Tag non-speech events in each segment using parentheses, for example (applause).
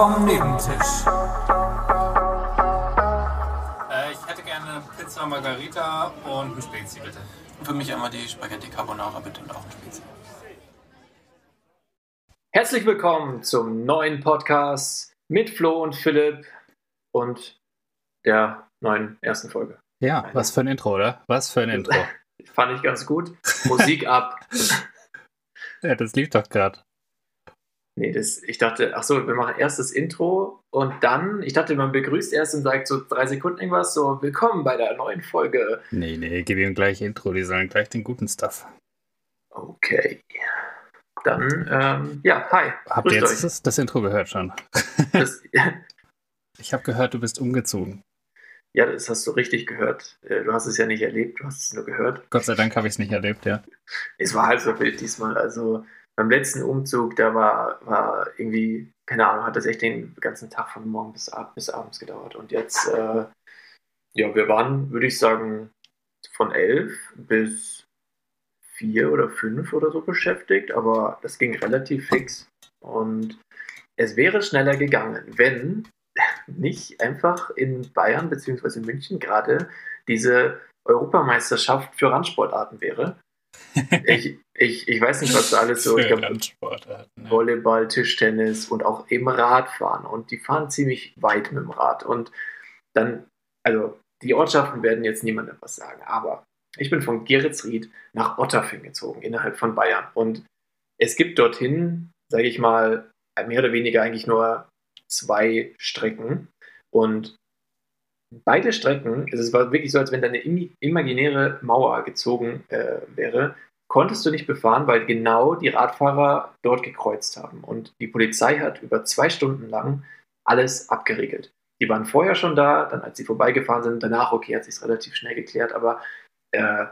vom Nebentisch. Äh, ich hätte gerne eine Pizza Margarita und ein Spezi, bitte. Und für mich einmal die Spaghetti Carbonara bitte und auch ein Spezi. Herzlich willkommen zum neuen Podcast mit Flo und Philipp und der neuen ersten Folge. Ja, was für ein Intro, oder? Was für ein Intro. (laughs) Fand ich ganz gut. Musik ab. (laughs) ja, das lief doch gerade. Nee, das, ich dachte, ach so, wir machen erst das Intro und dann, ich dachte, man begrüßt erst und sagt so drei Sekunden irgendwas, so willkommen bei der neuen Folge. Nee, nee, gib ihm gleich Intro, die sollen gleich den guten Stuff. Okay. Dann, ähm, ja, hi. Habt ihr jetzt das, das, Intro gehört schon? Das, (laughs) ich habe gehört, du bist umgezogen. Ja, das hast du richtig gehört. Äh, du hast es ja nicht erlebt, du hast es nur gehört. Gott sei Dank habe ich es nicht erlebt, ja. Es war halt so wild diesmal. Also beim letzten Umzug, da war, war irgendwie, keine Ahnung, hat das echt den ganzen Tag von morgen bis, ab, bis abends gedauert. Und jetzt, äh, ja, wir waren, würde ich sagen, von elf bis vier oder fünf oder so beschäftigt, aber das ging relativ fix. Und es wäre schneller gegangen, wenn nicht einfach in Bayern bzw. München gerade diese Europameisterschaft für Randsportarten wäre. (laughs) ich, ich, ich weiß nicht, was da alles so. Ich glaube? Volleyball, Tischtennis und auch eben Radfahren. Und die fahren ziemlich weit mit dem Rad. Und dann, also die Ortschaften werden jetzt niemandem was sagen. Aber ich bin von Geretsried nach Otterfing gezogen, innerhalb von Bayern. Und es gibt dorthin, sage ich mal, mehr oder weniger eigentlich nur zwei Strecken. Und beide Strecken, also es war wirklich so, als wenn da eine imaginäre Mauer gezogen äh, wäre, konntest du nicht befahren, weil genau die Radfahrer dort gekreuzt haben. Und die Polizei hat über zwei Stunden lang alles abgeriegelt. Die waren vorher schon da, dann als sie vorbeigefahren sind, danach, okay, hat sich relativ schnell geklärt, aber äh,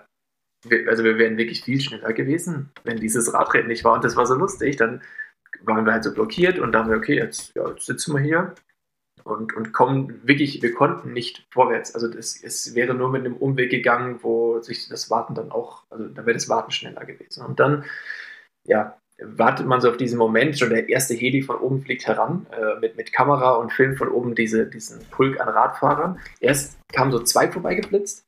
wir, also wir wären wirklich viel schneller gewesen, wenn dieses Radrennen nicht war. Und das war so lustig. Dann waren wir halt so blockiert und dann wir, okay, jetzt, ja, jetzt sitzen wir hier und, und kommen wirklich, wir konnten nicht vorwärts. Also das, es wäre nur mit einem Umweg gegangen, wo sich das Warten dann auch, also da wäre das Warten schneller gewesen. Und dann, ja, wartet man so auf diesen Moment, schon der erste Heli von oben fliegt heran, äh, mit, mit Kamera und Film von oben diese, diesen Pulk an Radfahrern. Erst kamen so zwei vorbeigeblitzt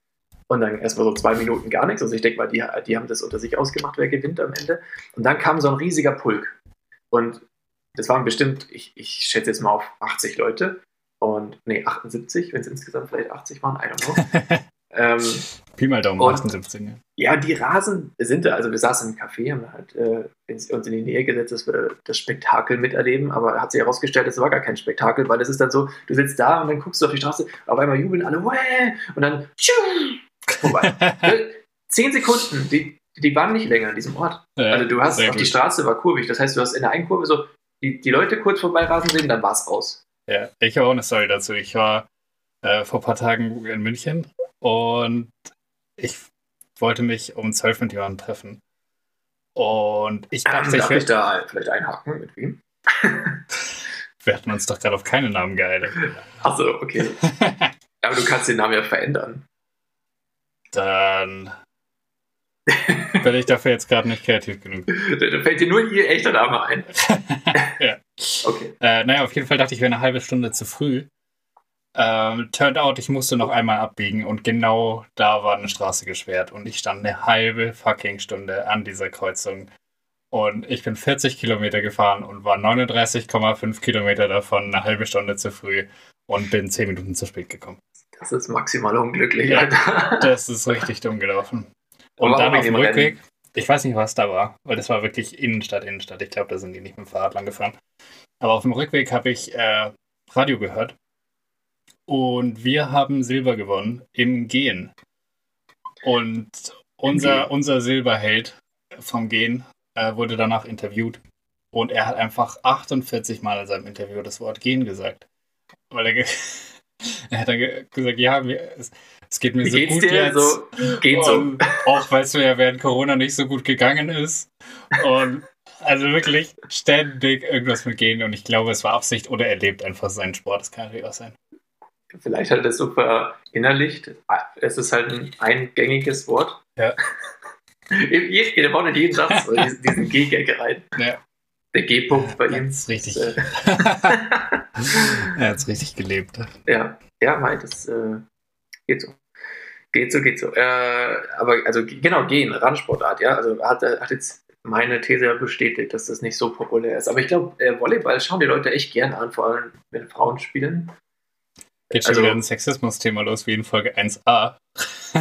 und dann erstmal so zwei Minuten gar nichts. Also ich denke mal, die, die haben das unter sich ausgemacht, wer gewinnt am Ende. Und dann kam so ein riesiger Pulk. Und das waren bestimmt, ich, ich schätze jetzt mal auf 80 Leute. Und, nee, 78, wenn es insgesamt vielleicht 80 waren, I don't know. (laughs) ähm, Pi mal Daumen, und, 78. Ja. ja, die Rasen sind da, also wir saßen im Café, haben halt äh, uns in die Nähe gesetzt, dass wir das Spektakel miterleben, aber hat sich herausgestellt, es war gar kein Spektakel, weil es ist dann so, du sitzt da und dann guckst du auf die Straße, auf einmal jubeln alle, Wäh! und dann vorbei. (laughs) Zehn Sekunden, die, die waren nicht länger an diesem Ort. Ja, also du hast auf die Straße war kurvig, das heißt, du hast in der einen Kurve so die, die Leute kurz vorbei rasen sehen, dann war es aus. Ja, ich habe auch eine Story dazu. Ich war äh, vor ein paar Tagen in München und ich wollte mich um zwölf mit jemandem treffen. Und ich dachte, ähm, darf ich, ich da vielleicht einhaken? Mit wem? (laughs) Wir hatten uns doch gerade auf keine Namen geeinigt. Achso, okay. (laughs) Aber du kannst den Namen ja verändern. Dann bin ich dafür jetzt gerade nicht kreativ genug. (laughs) Da fällt dir nur ihr echter Name ein. ja. Okay. Äh, naja, auf jeden Fall dachte ich, wäre eine halbe Stunde zu früh. Ähm, turned out, ich musste noch einmal abbiegen und genau da war eine Straße gesperrt und ich stand eine halbe fucking Stunde an dieser Kreuzung. Und ich bin 40 Kilometer gefahren und war 39,5 Kilometer davon eine halbe Stunde zu früh und bin 10 Minuten zu spät gekommen. Das ist maximal unglücklich, ja, Alter. Das ist richtig dumm gelaufen. Und dann auf dem Rückweg, Rennen? Ich weiß nicht, was da war, weil das war wirklich Innenstadt, Innenstadt. Ich glaube, da sind die nicht mit dem Fahrrad lang gefahren. Aber auf dem Rückweg habe ich äh, Radio gehört und wir haben Silber gewonnen im Gehen. Und unser, unser Silberheld vom Gehen äh, wurde danach interviewt. Und er hat einfach 48 Mal in seinem Interview das Wort Gehen gesagt. Weil er, (laughs) er hat dann gesagt, ja, es, es geht mir Wie so geht's gut dir? jetzt. So, geht so. Auch weil es mir ja während Corona nicht so gut gegangen ist. Und also wirklich ständig irgendwas mit gehen. Und ich glaube, es war Absicht oder er lebt einfach seinen Sport. Das kann natürlich auch sein. Vielleicht hat er das so verinnerlicht. Es ist halt ein eingängiges Wort. Ja. Jeder baut in jeden Satz (laughs) diesen G-Gag rein. Ja. Der G-Punkt bei ihm. Das ist richtig. Das, äh, (laughs) er hat es richtig gelebt. ja, ja, mei, das äh, geht so. Geht so, geht so. Äh, aber also genau, gehen, Randsportart, ja. Also hat, hat jetzt meine These bestätigt, dass das nicht so populär ist. Aber ich glaube, äh, Volleyball schauen die Leute echt gern an, vor allem wenn Frauen spielen. Geht schon Also- wieder ein Sexismus-Thema los, wie in Folge 1a.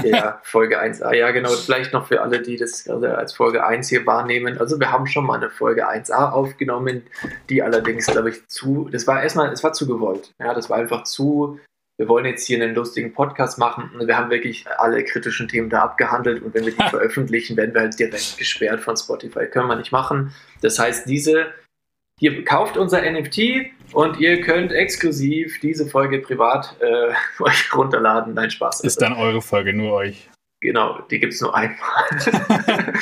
Ja, (laughs) Folge 1a, ja genau. Vielleicht noch für alle, die das als Folge 1 hier wahrnehmen. Also wir haben schon mal eine Folge 1a aufgenommen, die allerdings, glaube ich, zu, das war erstmal, es war zu gewollt. Ja, das war einfach zu, wir wollen jetzt hier einen lustigen Podcast machen und wir haben wirklich alle kritischen Themen da abgehandelt und wenn wir die (laughs) veröffentlichen, werden wir halt direkt gesperrt von Spotify. Können wir nicht machen. Das heißt, diese, ihr kauft unser NFT und ihr könnt exklusiv diese Folge privat äh, (laughs) euch runterladen. Nein, Spaß. Ist dann eure Folge, nur euch. Genau, die gibt es nur einmal. (laughs)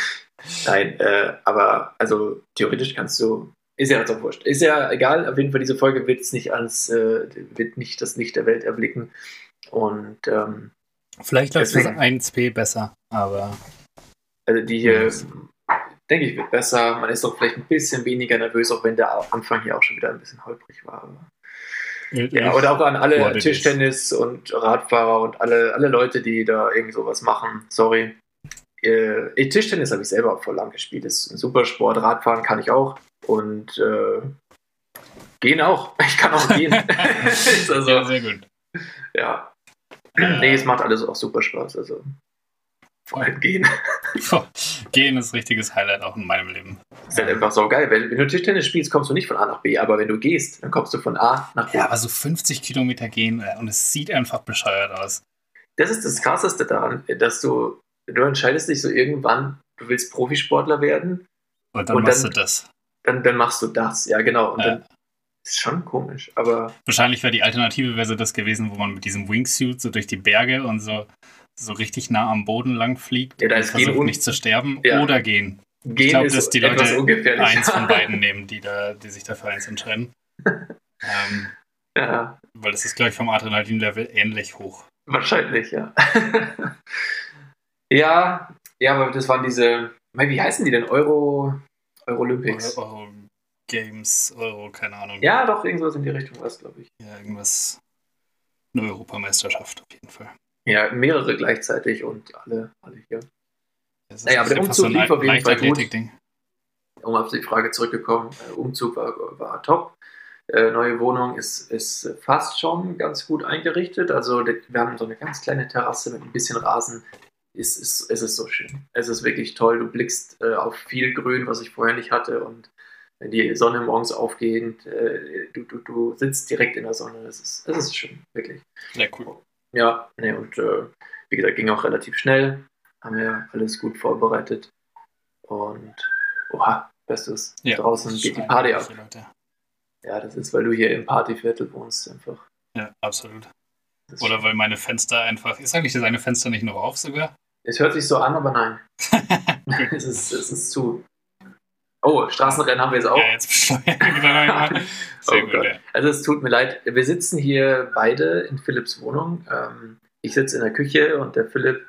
Nein, äh, aber also theoretisch kannst du, ist ja jetzt auch wurscht. Ist ja egal, auf jeden Fall diese Folge wird es nicht ans, äh, wird nicht das Licht der Welt erblicken. Und ähm, Vielleicht läuft Deswegen- 1p besser, aber also die hier. Denke ich, wird besser. Man ist doch vielleicht ein bisschen weniger nervös, auch wenn der Anfang hier auch schon wieder ein bisschen holprig war. Aber Ja, oder auch an alle it. Tischtennis- und Radfahrer und alle, alle Leute, die da irgend sowas machen. Sorry. Äh, Tischtennis habe ich selber auch vor lang gespielt. Ist ein super Sport. Radfahren kann ich auch. Und äh, gehen auch. (laughs) Ich kann auch gehen. (laughs) Ist ja, also, sehr gut. ja. Äh, Nee, es macht alles auch super Spaß. Also vor allem gehen. (laughs) Gehen ist ein richtiges Highlight auch in meinem Leben. Ist halt einfach so geil. Wenn, wenn du Tischtennis spielst, kommst du nicht von A nach B. Aber wenn du gehst, dann kommst du von A nach B. Ja, aber so 50 Kilometer gehen äh, und es sieht einfach bescheuert aus. das ist das Krasseste daran, dass du, du entscheidest dich so irgendwann, du willst Profisportler werden, Und dann Und machst dann- du das. dann, dann machst du das. Ja, genau. Und Ja. dann ist schon komisch, aber Wahrscheinlich wäre die Alternative wäre so das gewesen, wo man mit diesem Wingsuit so durch die Berge und so, so richtig nah am Boden lang fliegt Ja, da und ist versucht nicht zu sterben Ja. oder gehen. gehen glaub, ist dass die Leute. Eins von (laughs) beiden nehmen, die, da, die sich dafür eins entscheiden. (laughs) ähm, ja, weil das ist, glaube ich, vom Adrenalin-Level ähnlich hoch. wahrscheinlich, ja. (laughs) ja, ja, aber das waren diese, wie heißen die denn? Euro, Eurolympics. Euro, Euro Games, Euro, keine Ahnung. Ja, doch, irgendwas in die Richtung war es, glaube ich. Ja, irgendwas. Eine Europameisterschaft auf jeden Fall. Ja, mehrere gleichzeitig und alle, alle hier. Das Naja, aber der Umzug lief auf jeden Fall gut. Um auf die Frage zurückgekommen, äh, Umzug war, war top. Äh, neue Wohnung ist, ist fast schon ganz gut eingerichtet. Also wir haben so eine ganz kleine Terrasse mit ein bisschen Rasen. Es ist, es ist so schön. Es ist wirklich toll. Du blickst äh, auf viel Grün, was ich vorher nicht hatte. Und wenn die Sonne morgens aufgeht, äh, du, du, du sitzt direkt in der Sonne. Es ist, es ist schön, wirklich. Sehr cool. Ja, nee, und äh, wie gesagt, ging auch relativ schnell. Haben wir alles gut vorbereitet. Und oha, bestes. Draußen geht die Party ab. Leute. Ja, das ist, weil du hier im Partyviertel wohnst, einfach. Ja, absolut. Das Oder weil meine Fenster einfach. Ist eigentlich das eine Fenster nicht noch auf sogar? es hört sich so an, aber nein. (laughs) (laughs) Es, ist, es ist zu. Oh, Straßenrennen haben wir jetzt auch. Ja, jetzt (laughs) mal. (laughs) Sehr Oh gut, ja. Also es tut mir leid, wir sitzen hier beide in Philipps Wohnung. Ähm, ich sitze in der Küche und der Philipp,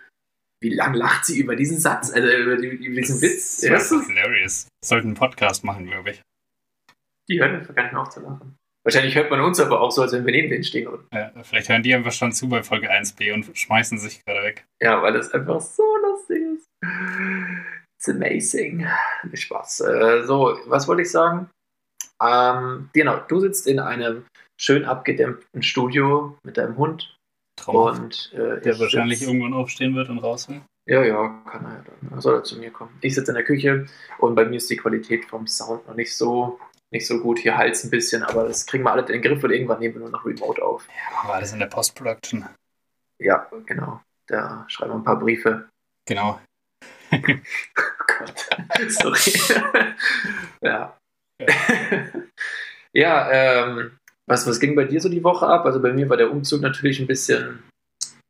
wie lang lacht sie über diesen Satz, also über, die, über diesen Witz? Das Hörst ist du's? hilarious. Sollten einen Podcast machen, glaube ich. Die hören einfach gar nicht mehr auf zu lachen. Wahrscheinlich hört man uns aber auch so, als wenn wir neben denen stehen. Und, Ja, vielleicht hören die einfach schon zu bei Folge 1b und schmeißen sich gerade weg. ja, weil es einfach so lustig ist. It's amazing. Nicht Spaß. Äh, so, was wollte ich sagen? Ähm, genau, du sitzt in einem schön abgedämmten Studio mit deinem Hund Traumhaft. und äh, Der ich wahrscheinlich sitz- irgendwann aufstehen wird und raus will. Ja, ja, kann er ja dann. Soll er zu mir kommen. Ich sitze in der Küche und bei mir ist die Qualität vom Sound noch nicht so, nicht so gut. Hier Hals ein bisschen, aber das kriegen wir alle in den Griff und irgendwann nehmen wir nur noch Remote auf. Machen wir alles in der Post-Production. Ja, genau. Da schreiben wir ein paar Briefe. Genau. (laughs) Oh Gott. Sorry. ja. ja, ähm, was, was ging bei dir so die Woche ab? Also bei mir war der Umzug natürlich ein bisschen,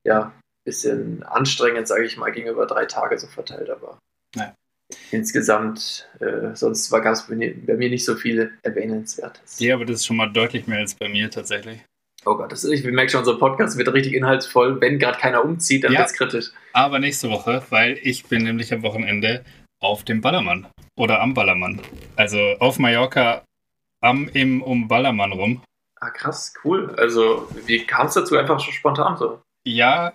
ja, bisschen anstrengend, sage ich mal, gegenüber drei Tage so verteilt, aber Ja. insgesamt, äh, sonst gab es bei, mir- bei mir nicht so viel Erwähnenswertes. Ja, aber das ist schon mal deutlich mehr als bei mir tatsächlich. Oh Gott, das ist, ich merke schon, unser Podcast wird richtig inhaltsvoll. Wenn gerade keiner umzieht, dann Ja. wird's kritisch. Aber nächste Woche, weil ich bin nämlich am Wochenende auf dem Ballermann. oder am Ballermann. Also auf Mallorca am im um Ballermann rum. Ah, krass, cool. Also, wie kam es dazu einfach schon spontan so? Ja,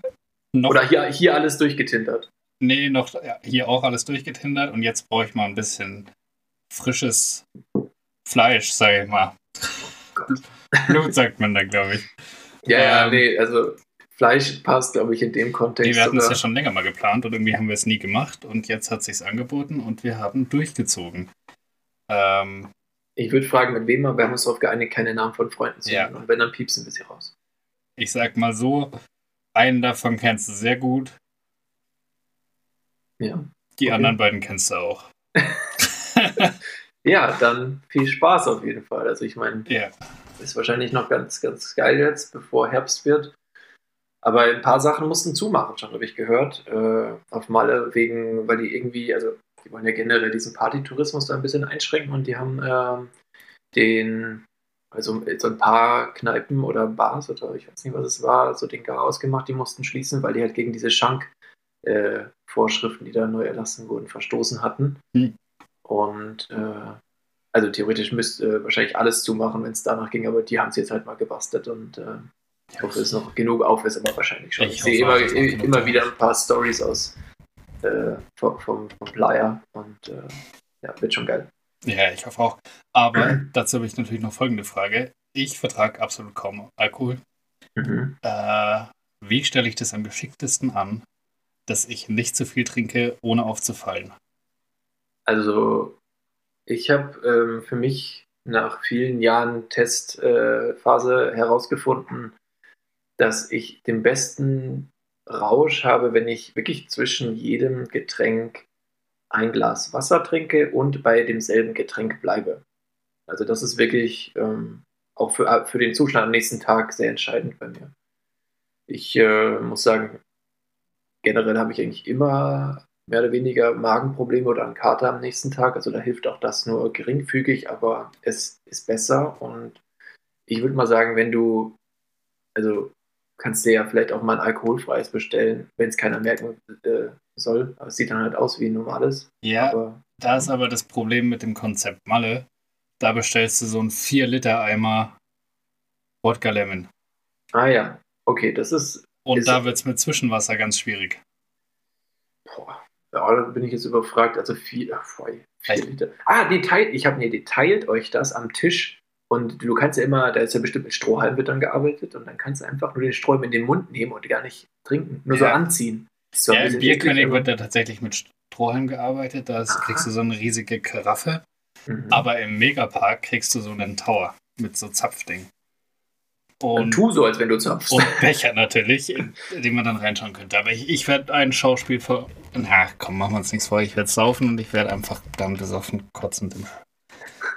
noch. Oder hier, hier alles durchgetindert? Nee, noch ja, hier auch alles durchgetindert und jetzt brauche ich mal ein bisschen frisches Fleisch, sage ich mal. Oh Blut sagt man da, glaube ich. Ja, ja, ähm, nee, also Fleisch passt, glaube ich, in dem Kontext. Nee, wir hatten es ja schon länger mal geplant und irgendwie haben wir es nie gemacht und jetzt hat es sich angeboten und wir haben durchgezogen. Ähm, ich würde fragen, mit wem, aber wir haben uns darauf geeinigt, keine Namen von Freunden zu nennen. Ja. Und wenn, dann piepsen wir sie raus. Ich sag mal so, einen davon kennst du sehr gut. Ja. Die okay. anderen beiden kennst du auch. (laughs) ja, dann viel Spaß auf jeden Fall. Also ich meine, ja. Ist wahrscheinlich noch ganz, ganz geil jetzt, bevor Herbst wird. Aber ein paar Sachen mussten zumachen, schon habe ich gehört. Äh, auf Malle wegen, weil die irgendwie, also die wollen ja generell diesen Partytourismus da ein bisschen einschränken und die haben äh, den, also so ein paar Kneipen oder Bars oder ich weiß nicht, was es war, so den Garaus gemacht, die mussten schließen, weil die halt gegen diese Schank-Vorschriften, äh, die da neu erlassen wurden, verstoßen hatten. Hm. Und äh, also theoretisch müsste wahrscheinlich alles zumachen, wenn es danach ging, aber die haben es jetzt halt mal gebastelt und äh, ich hoffe, es ist noch genug auf, ist aber wahrscheinlich schon. Ich, ich sehe immer, immer wieder ein paar Stories aus äh, vom, vom, vom Playa und äh, ja, wird schon geil. Ja, ich hoffe auch. Aber (clears throat) dazu habe ich natürlich noch folgende Frage. Ich vertrage absolut kaum Alkohol. Mhm. Äh, wie stelle ich das am geschicktesten an, dass ich nicht zu viel trinke, ohne aufzufallen? Also, ich habe ähm, für mich nach vielen Jahren Testphase äh, herausgefunden, dass ich den besten Rausch habe, wenn ich wirklich zwischen jedem Getränk ein Glas Wasser trinke und bei demselben Getränk bleibe. Also das ist wirklich ähm, auch für, äh, für den Zustand am nächsten Tag sehr entscheidend bei mir. Ich äh, muss sagen, generell habe ich eigentlich immer mehr oder weniger Magenprobleme oder einen Kater am nächsten Tag. Also da hilft auch das nur geringfügig, aber es ist besser. Und ich würde mal sagen, wenn du, also kannst dir ja vielleicht auch mal ein alkoholfreies bestellen, wenn es keiner merken äh, soll. Aber es sieht dann halt aus wie ein normales. Ja, aber, da ist aber das Problem mit dem Konzept Malle. Da bestellst du so einen 4-Liter-Eimer Wodka Lemon. Ah ja, okay, das ist. Und ist da wird es mit Zwischenwasser ganz schwierig. Boah, ja, da bin ich jetzt überfragt. Also vier, vier Liter. Ah, die teilt, ich habe mir, die teilt euch das am Tisch und du kannst ja immer, da ist ja bestimmt mit Strohhalm wird dann gearbeitet und dann kannst du einfach nur den Strohhalm in den Mund nehmen und gar nicht trinken, nur ja. so anziehen. So ja, im Bierkönig wird da tatsächlich mit Strohhalm gearbeitet, da kriegst du so eine riesige Karaffe. Mhm. Aber im Megapark kriegst du so einen Tower mit so Zapfding. Und tu so, als wenn du zapfst. Und Becher natürlich, in den man dann reinschauen könnte. Aber ich, ich werde ein Schauspiel vor. Na komm, machen wir uns nichts vor. Ich werde saufen und ich werde einfach dann besoffen kotzend im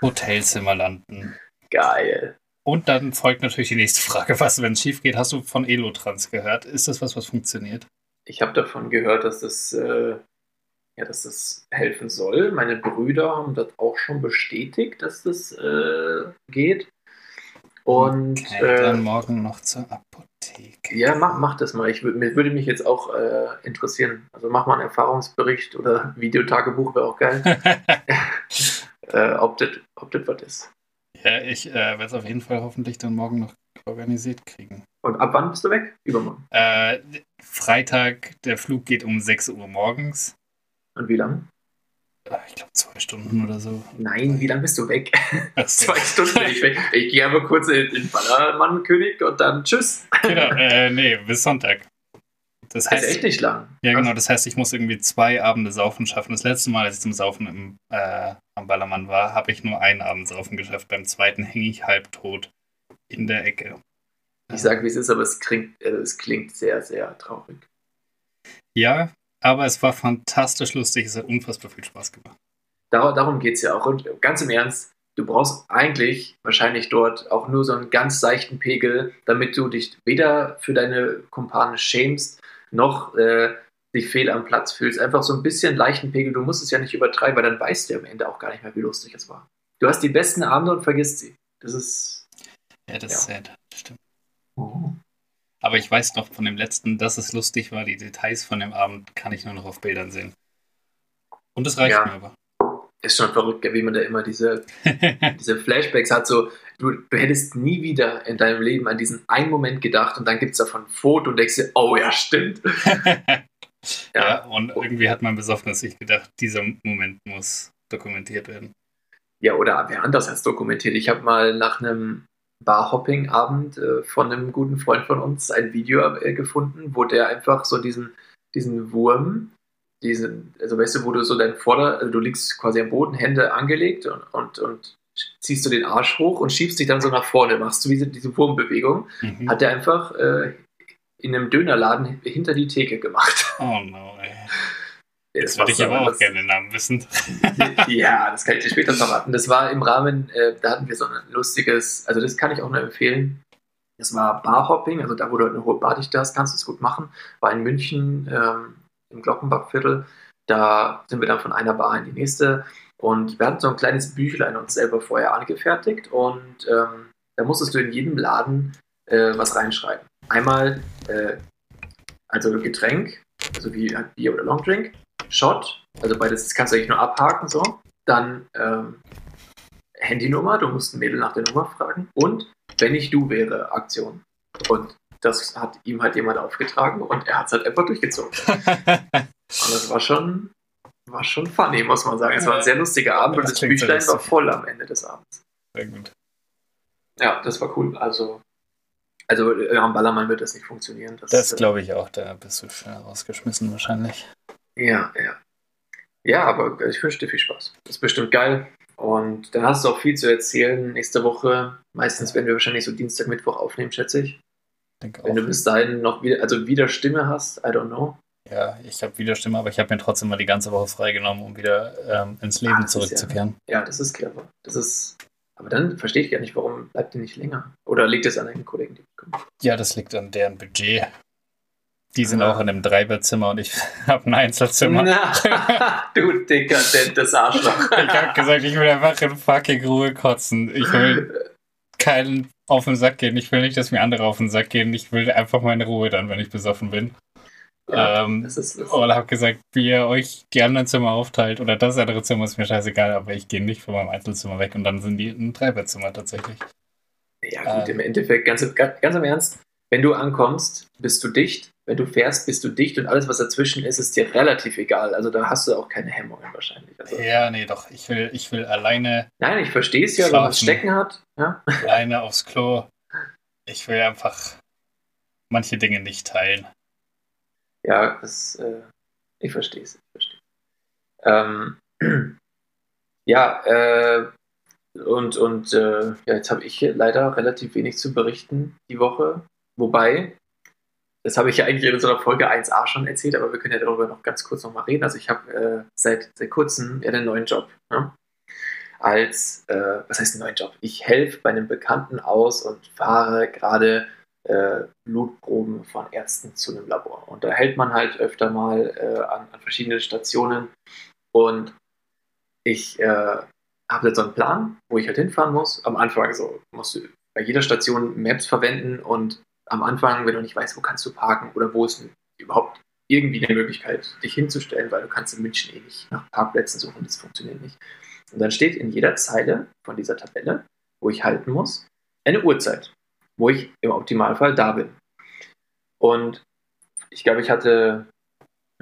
Hotelzimmer landen. Geil. Und dann folgt natürlich die nächste Frage. Was, wenn es schief geht? Hast du von Elotrans gehört? Ist das was, was funktioniert? Ich habe davon gehört, dass das, äh, ja, dass das helfen soll. Meine Brüder haben das auch schon bestätigt, dass das äh, geht. Und okay, äh, dann morgen noch zur Apotheke. Ja, mach, mach das mal. Ich würde mich jetzt auch äh, interessieren. Also mach mal einen Erfahrungsbericht oder (laughs) Videotagebuch wäre auch geil. (laughs) (laughs) äh, ob das was ist. Ja, ich äh, werde es auf jeden Fall hoffentlich dann morgen noch organisiert kriegen. Und ab wann bist du weg? Übermorgen? Äh, Freitag, der Flug geht um 6 Uhr morgens. Und wie lang? Äh, ich glaube zwei Stunden oder so. Nein, wie lange bist du weg? So. zwei Stunden bin ich weg. Ich gehe aber kurz in den Ballermann-König und dann tschüss. genau, äh, nee, bis Sonntag. Das heißt, das ist echt nicht lang. Ja, genau. Das heißt, ich muss irgendwie zwei Abende saufen schaffen. Das letzte Mal, als ich zum Saufen im, äh, am Ballermann war, habe ich nur einen Abend saufen geschafft. Beim zweiten hänge ich halbtot in der Ecke. Ich sage, wie es ist, aber es klingt, äh, es klingt sehr, sehr traurig. Ja, aber es war fantastisch lustig. Es hat unfassbar viel Spaß gemacht. Dar darum geht es ja auch. Und ganz im Ernst, du brauchst eigentlich wahrscheinlich dort auch nur so einen ganz seichten Pegel, damit du dich weder für deine Kumpane schämst, noch äh, dich fehl am Platz fühlst. Einfach so ein bisschen leichten Pegel. Du musst es ja nicht übertreiben, weil dann weißt du ja am Ende auch gar nicht mehr, wie lustig es war. Du hast die besten Abende und vergisst sie. Das ist. Ja, das ja. ist sad. Das stimmt. Oh. Aber ich weiß noch von dem letzten, dass es lustig war. Die Details von dem Abend kann ich nur noch auf Bildern sehen. Und das reicht ja. mir aber. ist schon verrückt, wie man da immer diese, (laughs) diese Flashbacks hat. So, du, du hättest nie wieder in deinem Leben an diesen einen Moment gedacht und dann gibt es davon ein Foto und denkst dir, oh ja, stimmt. (laughs) ja. ja, und irgendwie hat man besoffen sich gedacht, dieser Moment muss dokumentiert werden. Ja, oder wer anders hat es dokumentiert. Ich habe mal nach einem Barhopping-Abend äh, von einem guten Freund von uns ein Video äh, gefunden, wo der einfach so diesen, diesen Wurm, diesen, also weißt du, wo du so dein Vorder-, also du liegst quasi am Boden, Hände angelegt und, und, und ziehst du den Arsch hoch und schiebst dich dann so nach vorne, machst du diese, diese Wurmbewegung, mhm. hat der einfach äh, in einem Dönerladen hinter die Theke gemacht. Oh no, ey. Das würde ich aber auch das, gerne den Namen wissen. (laughs) ja, das kann ich dir später verraten. Das war im Rahmen, äh, da hatten wir so ein lustiges, also das kann ich auch nur empfehlen. Das war Barhopping, also da, wo du eine hohe Bardichte hast, kannst du es gut machen. War in München ähm, im Glockenbachviertel. Da sind wir dann von einer Bar in die nächste. Und wir hatten so ein kleines Büchlein uns selber vorher angefertigt. Und ähm, da musstest du in jedem Laden äh, was reinschreiben. Einmal, äh, also Getränk, also wie Bier oder Longdrink. Shot, also beides das kannst du eigentlich nur abhaken so. Dann ähm, Handynummer, du musst ein Mädel nach der Nummer fragen. Und wenn ich du wäre, Aktion. Und das hat ihm halt jemand aufgetragen und er hat es halt einfach durchgezogen. (laughs) und das war schon, war schon funny, muss man sagen. Es war ein sehr lustiger Abend das und das Büchlein war voll am Ende des Abends. Sehr gut. Ja, das war cool. Also, also äh, am Ballermann wird das nicht funktionieren. Das, das glaube ich auch, da bist du schnell rausgeschmissen wahrscheinlich. Ja, ja. Ja, aber ich wünsche dir viel Spaß. Das ist bestimmt geil. Und dann hast du auch viel zu erzählen nächste Woche. Meistens werden wir wahrscheinlich so Dienstag, Mittwoch aufnehmen, schätze ich. Denke Wenn auch. du bis dahin noch wieder, also wieder Stimme hast, I don't know. Ja, ich habe wieder Stimme, aber ich habe mir trotzdem mal die ganze Woche freigenommen, um wieder ähm, ins Leben ah, zurückzukehren. Ja, ja, das ist clever. Das ist. Aber dann verstehe ich gar nicht, warum bleibt ihr nicht länger? Oder liegt es an deinen Kollegen, die kommen? Ja, das liegt an deren Budget. Die sind ah. auch in einem Dreibettzimmer und ich (laughs) habe ein Einzelzimmer. Na, (laughs) du dekadentes Arschloch. (laughs) ich habe gesagt, ich will einfach in fucking Ruhe kotzen. Ich will keinen auf den Sack gehen. Ich will nicht, dass mir andere auf den Sack gehen. Ich will einfach meine Ruhe dann, wenn ich besoffen bin. Ja, ähm, das ist, das und habe gesagt, wie ihr euch die anderen Zimmer aufteilt oder das andere Zimmer ist mir scheißegal, aber ich gehe nicht von meinem Einzelzimmer weg und dann sind die ein Dreibettzimmer tatsächlich. Ja, gut, ähm, im Endeffekt, ganz, ganz im Ernst, wenn du ankommst, bist du dicht. Wenn du fährst, bist du dicht und alles, was dazwischen ist, ist dir relativ egal. Also da hast du auch keine Hemmungen wahrscheinlich. Also, ja, nee, doch. Ich will, ich will alleine. Nein, ich verstehe es ja, wenn man Stecken hat. Ja? Alleine aufs Klo. Ich will einfach manche Dinge nicht teilen. Ja, das, äh, ich verstehe es. Ich verstehe. Ähm, (clears throat) ja, äh, und, und äh, ja, jetzt habe ich leider relativ wenig zu berichten die Woche. Wobei, das habe ich ja eigentlich in unserer Folge 1a schon erzählt, aber wir können ja darüber noch ganz kurz nochmal reden. Also ich habe äh, seit, seit kurzem ja einen neuen Job. Ne? Als, äh, was heißt einen neuen Job? Ich helfe bei einem Bekannten aus und fahre gerade äh, Blutproben von Ärzten zu einem Labor. Und da hält man halt öfter mal äh, an, an, verschiedenen Stationen. Und ich äh, habe jetzt so einen Plan, wo ich halt hinfahren muss. Am Anfang so musst du bei jeder Station Maps verwenden und am Anfang, wenn du nicht weißt, wo kannst du parken oder wo ist überhaupt irgendwie eine Möglichkeit, dich hinzustellen, weil du kannst in München eh nicht nach Parkplätzen suchen, das funktioniert nicht. Und dann steht in jeder Zeile von dieser Tabelle, wo ich halten muss, eine Uhrzeit, wo ich im Optimalfall da bin. Und ich glaube, ich hatte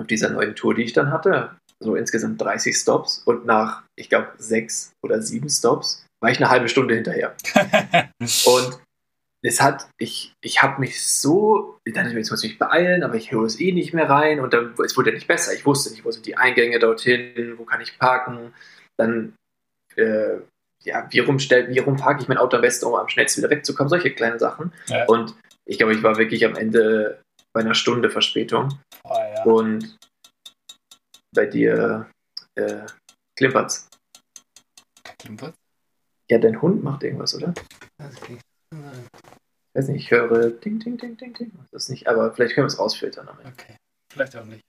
auf dieser neuen Tour, die ich dann hatte, so insgesamt 30 Stops und nach, ich glaube, sechs oder sieben Stops war ich eine halbe Stunde hinterher. (laughs) und es hat, ich, ich habe mich so, ich dachte, jetzt muss ich mich beeilen, aber ich höre es eh nicht mehr rein und dann, es wurde ja nicht besser. Ich wusste nicht, wo sind die Eingänge dorthin, wo kann ich parken, dann, äh, ja, wie rum, wie rum parke ich mein Auto am besten, um am schnellsten wieder wegzukommen, solche kleinen Sachen. Ja. Und ich glaube, ich war wirklich am Ende bei einer Stunde Verspätung. Oh, ja. Und bei dir äh, klimpert's. Klimpert? Ja, dein Hund macht irgendwas, oder? Das klingt ich weiß nicht, ich höre Ding, Ding, Ding, Ding, Ding. Das nicht, aber vielleicht können wir es rausfiltern. Am Okay, vielleicht auch nicht.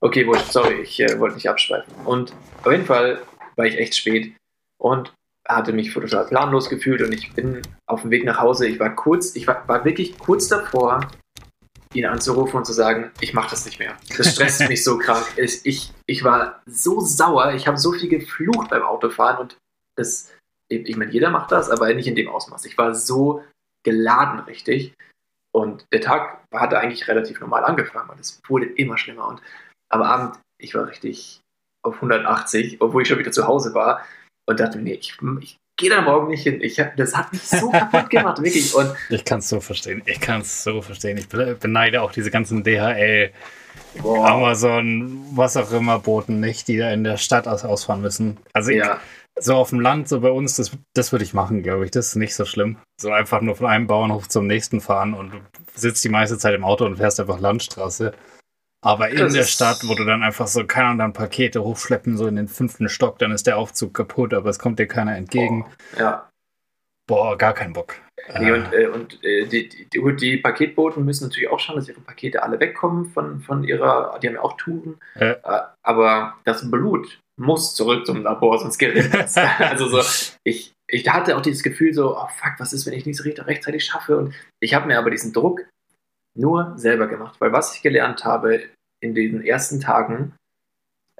Okay, wurscht, sorry, ich äh, wollte nicht abschweifen. Und auf jeden Fall war ich echt spät und hatte mich total planlos gefühlt und ich bin auf dem Weg nach Hause. Ich war kurz, ich war, war wirklich kurz davor, ihn anzurufen und zu sagen, ich mache das nicht mehr. Das stresst (laughs) mich so krank. Ich, ich war so sauer, ich habe so viel geflucht beim Autofahren und das, ich meine, jeder macht das, aber nicht in dem Ausmaß. Ich war so geladen richtig. Und der Tag hatte eigentlich relativ normal angefangen und es wurde immer schlimmer. Und am Abend, ich war richtig auf 180, obwohl ich schon wieder zu Hause war und dachte mir, nee, ich, ich gehe da morgen nicht hin. Ich hab, das hat mich so (laughs) kaputt gemacht, wirklich. Und ich kann es so verstehen. Ich kann es so verstehen. Ich beneide auch diese ganzen DHL, Boah. Amazon, was auch immer Boten nicht, die da in der Stadt ausfahren müssen. Also ich, ja. So auf dem Land, so bei uns, das, das würde ich machen, glaube ich. Das ist nicht so schlimm. So einfach nur von einem Bauernhof zum nächsten fahren und du sitzt die meiste Zeit im Auto und fährst einfach Landstraße. Aber in das der Stadt, wo du dann einfach so, keine Ahnung, dann Pakete hochschleppen, so in den fünften Stock, dann ist der Aufzug kaputt, aber es kommt dir keiner entgegen. Oh, ja. Boah, gar kein Bock. Nee, und, äh, und äh, die, die, die, Paketboten müssen natürlich auch schauen, dass ihre Pakete alle wegkommen von, von ihrer, die haben ja auch Touren. Äh. aber das Blut muss zurück zum Labor, sonst geht das. (laughs) also so, ich, ich hatte auch dieses Gefühl so, oh fuck, was ist, wenn ich nicht so rechtzeitig schaffe? Und ich habe mir aber diesen Druck nur selber gemacht, weil was ich gelernt habe in den ersten Tagen,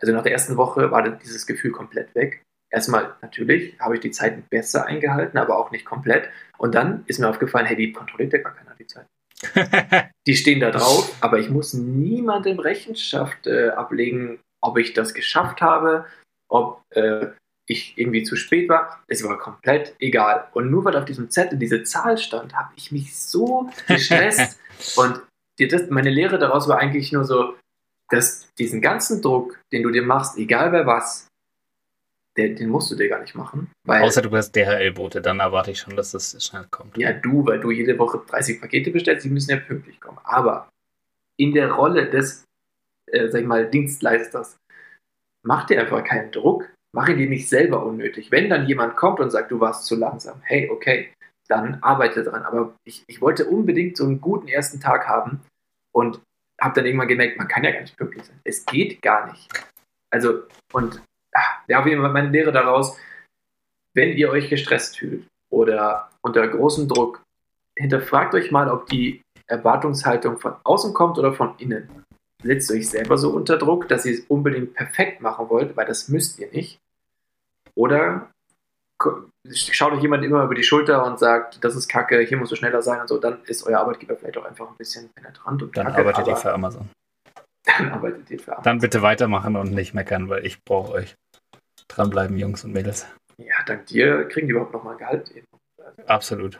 also nach der ersten Woche war dieses Gefühl komplett weg. Erstmal natürlich habe ich die Zeiten besser eingehalten, aber auch nicht komplett. Und dann ist mir aufgefallen, hey, die kontrolliert ja gar keiner die Zeit. (laughs) die stehen da drauf, aber ich muss niemandem Rechenschaft äh, ablegen, ob ich das geschafft habe, ob äh, ich irgendwie zu spät war. Es war komplett egal. Und nur weil auf diesem Zettel diese Zahl stand, habe ich mich so gestresst. (laughs) und die, das, meine Lehre daraus war eigentlich nur so, dass diesen ganzen Druck, den du dir machst, egal bei was, der, den musst du dir gar nicht machen. Weil, Außer du hast DHL-Boote, dann erwarte ich schon, dass das schnell kommt. Ja, du, weil du jede Woche 30 Pakete bestellst, die müssen ja pünktlich kommen. Aber in der Rolle des, äh, sag ich mal, Dienstleisters, mach dir einfach keinen Druck, mach ihn dir nicht selber unnötig. Wenn dann jemand kommt und sagt, du warst zu langsam, hey, okay, dann arbeite dran. Aber ich, ich wollte unbedingt so einen guten ersten Tag haben und habe dann irgendwann gemerkt, man kann ja gar nicht pünktlich sein. Es geht gar nicht. Also, und ach, ja, auf jeden Fall meine Lehre daraus, wenn ihr euch gestresst fühlt oder unter großem Druck, hinterfragt euch mal, ob die Erwartungshaltung von außen kommt oder von innen. Setzt euch selber so unter Druck, dass ihr es unbedingt perfekt machen wollt, weil das müsst ihr nicht. Oder schaut euch jemand immer über die Schulter und sagt, das ist kacke, hier musst du schneller sein und so, dann ist euer Arbeitgeber vielleicht auch einfach ein bisschen penetrant und Dann kacke, arbeitet ihr für Amazon. Dann arbeitet ihr für Amazon. Dann bitte weitermachen und nicht meckern, weil ich brauche euch. Dranbleiben, Jungs und Mädels. Ja, dank dir kriegen die überhaupt noch mal ein Gehalt. Absolut.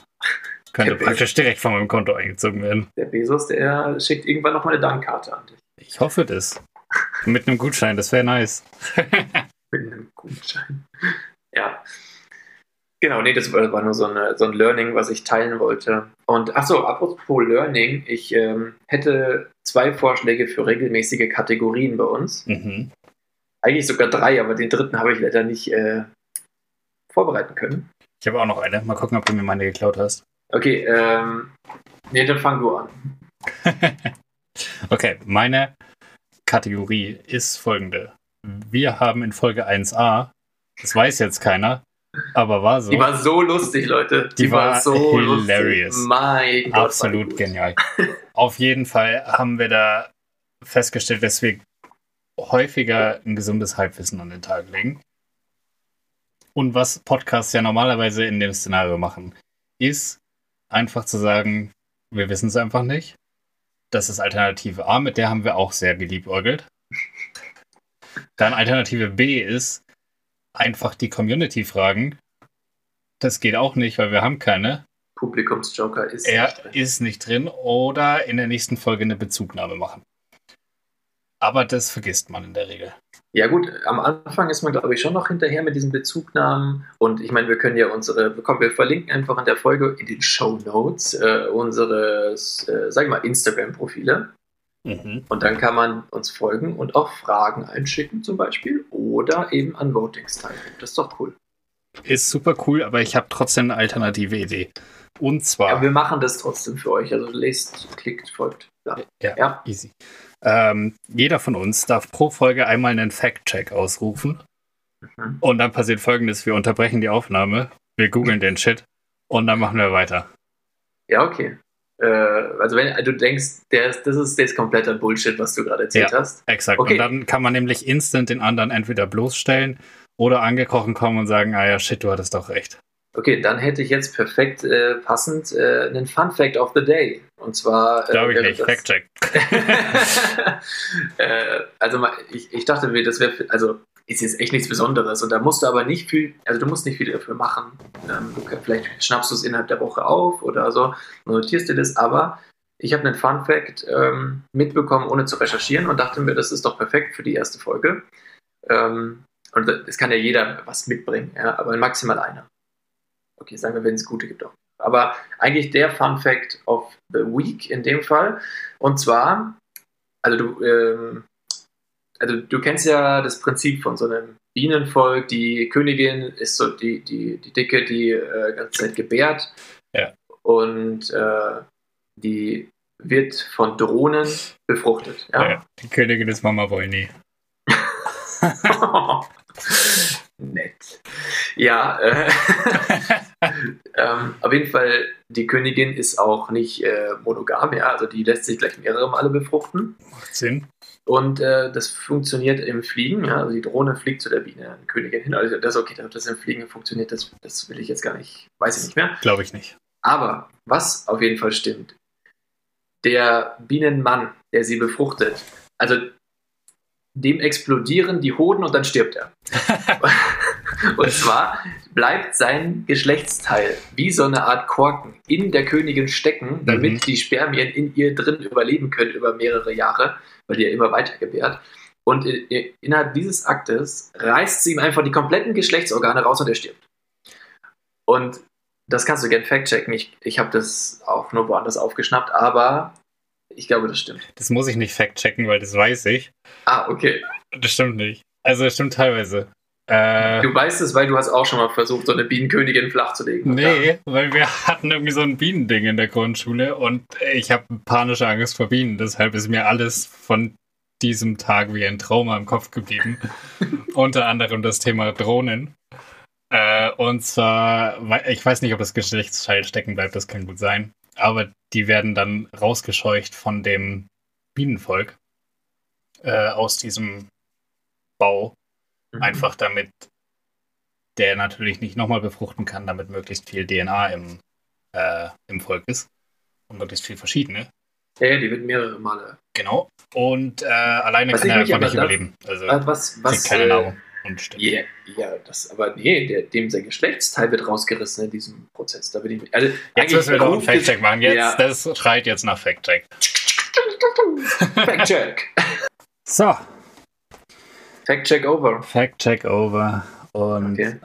Könnte praktisch direkt von meinem Konto eingezogen werden. Der Bezos, der schickt irgendwann noch mal eine Dankkarte an dich. Ich hoffe das. Mit einem Gutschein, das wäre nice. (laughs) Mit einem Gutschein. Ja. Genau, nee, das war, nur so, eine, so, ein Learning, was ich teilen wollte. Und achso, apropos Learning, ich ähm, hätte zwei Vorschläge für regelmäßige Kategorien bei uns. Mhm. Eigentlich sogar drei, aber den dritten habe ich leider nicht äh, vorbereiten können. Ich habe auch noch eine. Mal gucken, ob du mir meine geklaut hast. Okay, ähm, nee, dann fang du an. (laughs) okay, meine Kategorie ist folgende. Wir haben in Folge 1a, das weiß jetzt keiner, aber war so. Die war so lustig, Leute. Die, die war, war, so hilarious. Lustig. Mein Gott, Absolut genial. Auf jeden Fall haben wir da festgestellt, dass wir häufiger ein gesundes Halbwissen an den Tag legen. Und was Podcasts ja normalerweise in dem Szenario machen, ist einfach zu sagen, wir wissen es einfach nicht. Das ist Alternative A, mit der haben wir auch sehr geliebäugelt. Dann Alternative B ist, einfach die Community fragen. Das geht auch nicht, weil wir haben keine. Publikumsjoker ist er nicht drin. ist nicht drin oder in der nächsten Folge eine Bezugnahme machen. Aber das vergisst man in der Regel. Ja gut, am Anfang ist man, glaube ich, schon noch hinterher mit diesen Bezugnahmen. Und ich meine, wir können ja unsere, komm, wir verlinken einfach in der Folge in den Show Notes äh, unsere, äh, sag ich mal, Instagram-Profile. Mhm. Und dann kann man uns folgen und auch Fragen einschicken zum Beispiel oder eben an Votings teilnehmen. Das ist doch cool. Ist super cool, aber ich habe trotzdem eine alternative Idee. Und zwar. Ja, wir machen das trotzdem für euch. Also lest, klickt, folgt. Ja, ja, ja. easy. Ähm, jeder von uns darf pro Folge einmal einen Fact-Check ausrufen. Mhm. Und dann passiert folgendes: Wir unterbrechen die Aufnahme, wir googeln den Shit und dann machen wir weiter. Ja, okay. Äh, also wenn du denkst, der ist, das ist jetzt kompletter Bullshit, was du gerade erzählt Ja. hast. Exakt. Okay. Und dann kann man nämlich instant den anderen entweder bloßstellen oder angekrochen kommen und sagen, ah ja, shit, du hattest doch recht. Okay, dann hätte ich jetzt perfekt äh, passend äh, einen Fun Fact of the Day. Und zwar. äh, Glaube ich wäre nicht. Fact-check. (laughs) äh, also ich, ich dachte mir, das wäre, also ist jetzt echt nichts Besonderes und da musst du aber nicht viel, also du musst nicht viel dafür machen. Ähm, du, vielleicht schnappst du es innerhalb der Woche auf oder so, notierst dir das, aber ich habe einen Fun Fact ähm, mitbekommen, ohne zu recherchieren und dachte mir, das ist doch perfekt für die erste Folge. Ähm, und es kann ja jeder was mitbringen, ja, aber maximal einer. Okay, sagen wir, wenn es gute gibt auch. Aber eigentlich der Fun Fact of the Week in dem Fall. Und zwar, also du, ähm, also du kennst ja das Prinzip von so einem Bienenvolk. Die Königin ist so die, die, die Dicke, die äh, ganze Zeit gebärt. Ja. Und äh, die wird von Drohnen befruchtet. Ja? Ja. Die Königin ist Mama Wollny. (laughs) Nett. Ja, äh, (laughs) ähm, auf jeden Fall, die Königin ist auch nicht äh, monogam, ja, also die lässt sich gleich mehrere Male befruchten. Macht Sinn. Und äh, das funktioniert im Fliegen, ja, also die Drohne fliegt zu der Biene, die Königin hin. Also das ist okay, ob das im Fliegen funktioniert, das, das will ich jetzt gar nicht, weiß ich nicht mehr. Glaube ich nicht. Aber was auf jeden Fall stimmt, der Bienenmann, der sie befruchtet, also dem explodieren die Hoden und dann stirbt er. (laughs) und zwar bleibt sein Geschlechtsteil wie so eine Art Korken in der Königin stecken, damit Mhm. die Spermien in ihr drin überleben können über mehrere Jahre, weil die ja immer weiter gebärt. Und innerhalb dieses Aktes reißt sie ihm einfach die kompletten Geschlechtsorgane raus und er stirbt. Und das kannst du gerne fact-checken. Ich, ich habe das auch nur woanders aufgeschnappt, aber ich glaube, das stimmt. Das muss ich nicht fact-checken, weil das weiß ich. Ah, okay. Das stimmt nicht. Also, das stimmt teilweise. Äh, Du weißt es, weil du hast auch schon mal versucht, so eine Bienenkönigin flachzulegen. nee, weil wir hatten irgendwie so ein Bienending in der Grundschule und ich habe panische Angst vor Bienen. Deshalb ist mir alles von diesem Tag wie ein Trauma im Kopf geblieben. (laughs) Unter anderem das Thema Drohnen. Äh, und zwar, ich weiß nicht, ob das Geschlechtsteil stecken bleibt, das kann gut sein. Aber die werden dann rausgescheucht von dem Bienenvolk äh, aus diesem Bau. Mhm. Einfach damit der natürlich nicht nochmal befruchten kann, damit möglichst viel DNA im, äh, im Volk ist. Und möglichst viel verschiedene. Ja, ja, die wird mehrere Male. Genau. Und äh, alleine Was kann ich er einfach nicht überleben. Also was, was, kriegt keine äh, Nahrung und stirbt. Ja, ja, das, aber nee, der, dem sein Geschlechtsteil wird rausgerissen in diesem Prozess. Da bin ich, also, Jetzt eigentlich müssen wir doch einen Fact-Check machen. Jetzt, Ja. Das schreit jetzt nach Fact-Check. Fact-check. So, Fact-check over. Fact-Check over. Und Okay.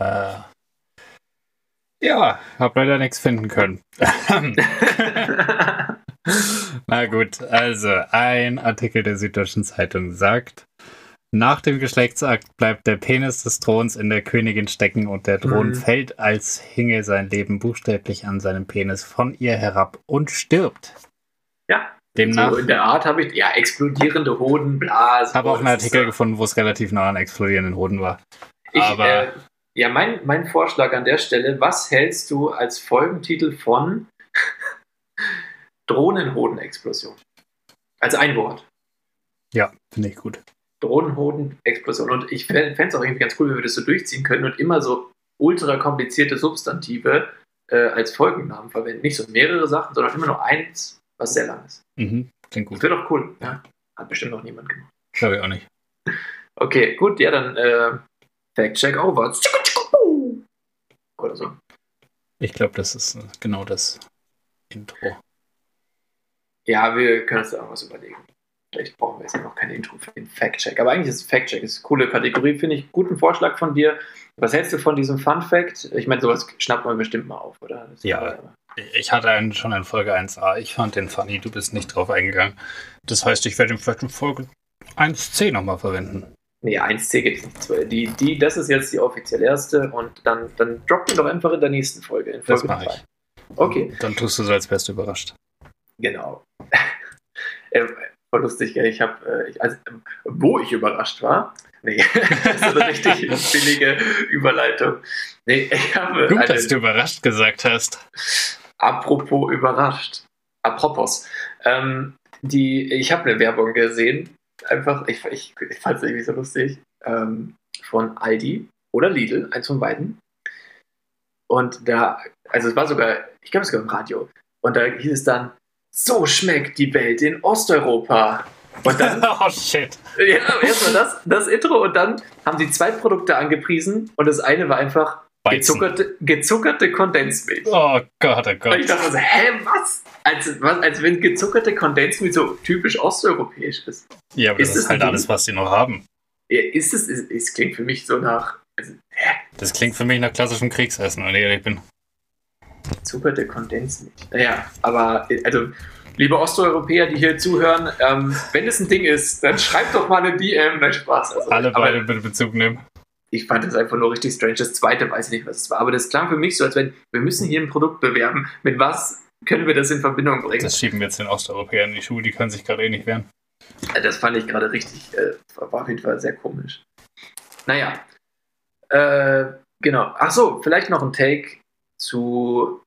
äh, ja, hab leider nichts finden können. (laughs) Na gut, also ein Artikel der Süddeutschen Zeitung sagt, nach dem Geschlechtsakt bleibt der Penis des Throns in der Königin stecken und der Thron Mhm. fällt, als hinge sein Leben buchstäblich an seinem Penis von ihr herab und stirbt. ja, Demnach so in der Art habe ich, ja, explodierende Hoden, Blasen. habe auch einen Artikel äh, gefunden, wo es relativ nah an explodierenden Hoden war. Ich, aber- äh, ja, mein, mein Vorschlag an der Stelle, was hältst du als Folgentitel von (laughs) Drohnenhodenexplosion? Als ein Wort. Ja, finde ich gut. Drohnenhodenexplosion. Und ich fände es auch irgendwie ganz cool, wenn wir das so durchziehen können und immer so ultra komplizierte Substantive äh, als Folgennamen verwenden. Nicht so mehrere Sachen, sondern immer nur eins, was sehr lang ist. Mhm, klingt Das gut. wäre doch cool. Ja. Hat bestimmt noch niemand gemacht. Glaube ich auch nicht. (laughs) Okay, gut, ja, dann äh, Fact-Check over. Oder so. Ich glaube, das ist äh, genau das Intro. Ja, wir können uns da auch was überlegen. Vielleicht brauchen wir jetzt ja noch kein Intro für den Fact-Check. Aber eigentlich ist Fact-Check ist eine coole Kategorie, finde ich. Guten Vorschlag von dir. Was hältst du von diesem Fun-Fact? Ich meine, sowas schnappt man bestimmt mal auf, oder? Das Ja. Ich hatte einen schon in Folge 1a. Ich fand den funny. Du bist nicht drauf eingegangen. Das heißt, ich werde ihn vielleicht in Folge 1c nochmal verwenden. Nee, 1C geht nicht. Die, die, das ist jetzt die offiziell erste und dann, dann droppt ihn doch einfach in der nächsten Folge. In Das Folge mache zwei. ich. Okay, Dann tust du so, als wärst du überrascht. genau. (laughs) äh, voll lustig, gell? ich habe, äh, also, ähm, wo ich überrascht war, nee, (laughs) das ist eine richtig billige Überleitung. Nee, ich habe Gut, dass du überrascht gesagt hast. apropos überrascht. apropos, ähm, die, ich habe eine Werbung gesehen, einfach, ich, ich, ich fand es irgendwie so lustig, ähm, von Aldi oder Lidl, eins von beiden. Und da, also es war sogar, ich glaube, es war im Radio. Und da hieß es dann, so schmeckt die Welt in Osteuropa. Und dann, (laughs) oh shit. ja, erstmal das, das Intro und dann haben sie zwei Produkte angepriesen und das eine war einfach gezuckerte, gezuckerte Kondensmilch. Oh Gott, oh Und Gott. ich dachte so, hä, was? Als, was? als wenn gezuckerte Kondensmilch so typisch osteuropäisch ist. Ja, aber Ist das ist halt alles, was sie noch haben. Ja, Ist es, ist, es klingt für mich so nach also, hä, Das klingt für mich nach klassischem Kriegsessen, wenn ich ehrlich bin. gezuckerte Kondensmilch. Naja, aber also, liebe Osteuropäer, die hier zuhören, ähm, wenn es ein Ding ist, dann schreibt doch mal eine DM. Nein, Spaß. Also, Alle beide bitte Bezug nehmen. ich fand das einfach nur richtig strange. Das zweite weiß ich nicht, was es war. Aber das klang für mich so, als wenn wir müssen hier ein Produkt bewerben. Mit was können wir das in Verbindung bringen? Das schieben wir jetzt den Osteuropäern in die Schuhe, die können sich gerade eh nicht wehren. Das fand ich gerade richtig, äh, war auf jeden Fall sehr komisch. Naja, äh, genau. Ach so, vielleicht noch ein Take zu,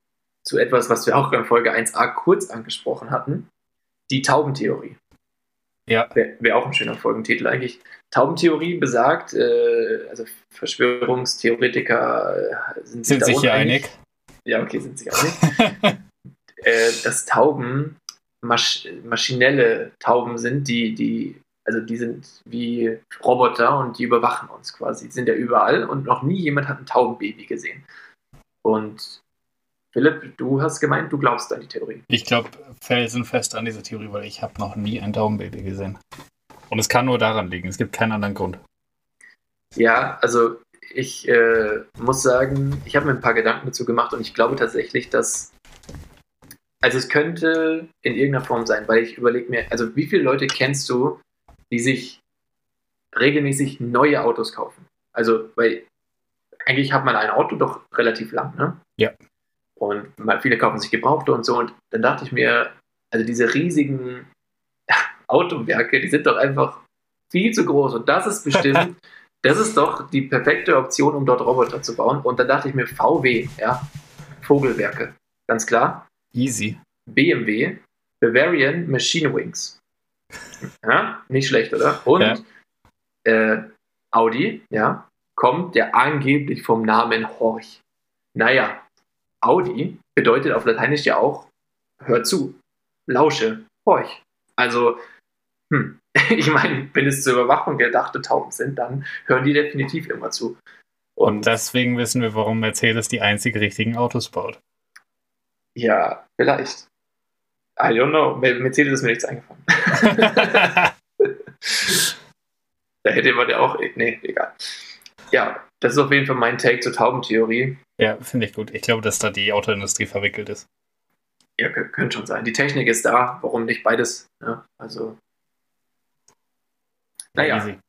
zu etwas, was wir auch in Folge 1a kurz angesprochen hatten. Die Taubentheorie. Ja. Wäre wär auch ein schöner Folgentitel eigentlich. Taubentheorie besagt, äh, also Verschwörungstheoretiker äh, sind, Sind sich hier einig? Ja, okay, sind sich einig. (laughs) äh, dass Tauben masch maschinelle Tauben sind, die, die, also die sind wie Roboter und die überwachen uns quasi. Die sind ja überall und noch nie jemand hat ein Taubenbaby gesehen. Und Philipp, du hast gemeint, du glaubst an die Theorie. Ich glaube felsenfest an diese Theorie, weil ich habe noch nie ein Daumenbaby gesehen. Und es kann nur daran liegen. Es gibt keinen anderen Grund. Ja, also ich äh, muss sagen, ich habe mir ein paar Gedanken dazu gemacht und ich glaube tatsächlich, dass. Also es könnte in irgendeiner Form sein, weil ich überlege mir, also wie viele Leute kennst du, die sich regelmäßig neue Autos kaufen? Also, weil eigentlich hat man ein Auto doch relativ lang, ne? Ja. Und viele kaufen sich Gebrauchte und so. Und dann dachte ich mir, also diese riesigen Autowerke, die sind doch einfach viel zu groß. Und das ist bestimmt, (laughs) das ist doch die perfekte Option, um dort Roboter zu bauen. Und dann dachte ich mir, VW, ja, Vogelwerke, ganz klar. Easy. BMW, Bavarian Machine Wings. (laughs) Ja, nicht schlecht, oder? Und äh, Audi, ja, kommt der angeblich vom Namen Horch. Naja, Audi bedeutet auf Lateinisch ja auch, hör zu, lausche, horch. Also, hm, (laughs) ich meine, wenn es zur Überwachung gedachte Tauben sind, dann hören die definitiv immer zu. Und deswegen wissen wir, warum Mercedes die einzig richtigen Autos baut. Ja, vielleicht. I don't know. Mercedes ist mir nichts eingefallen. (laughs) (laughs) Da hätte man ja auch. Nee, egal. Ja, das ist auf jeden Fall mein Take zur Taubentheorie. Ja, finde ich gut. Ich glaube, dass da die Autoindustrie verwickelt ist. Ja, kö- könnte schon sein. Die Technik ist da, warum nicht beides? Ja, also. Naja, Easy.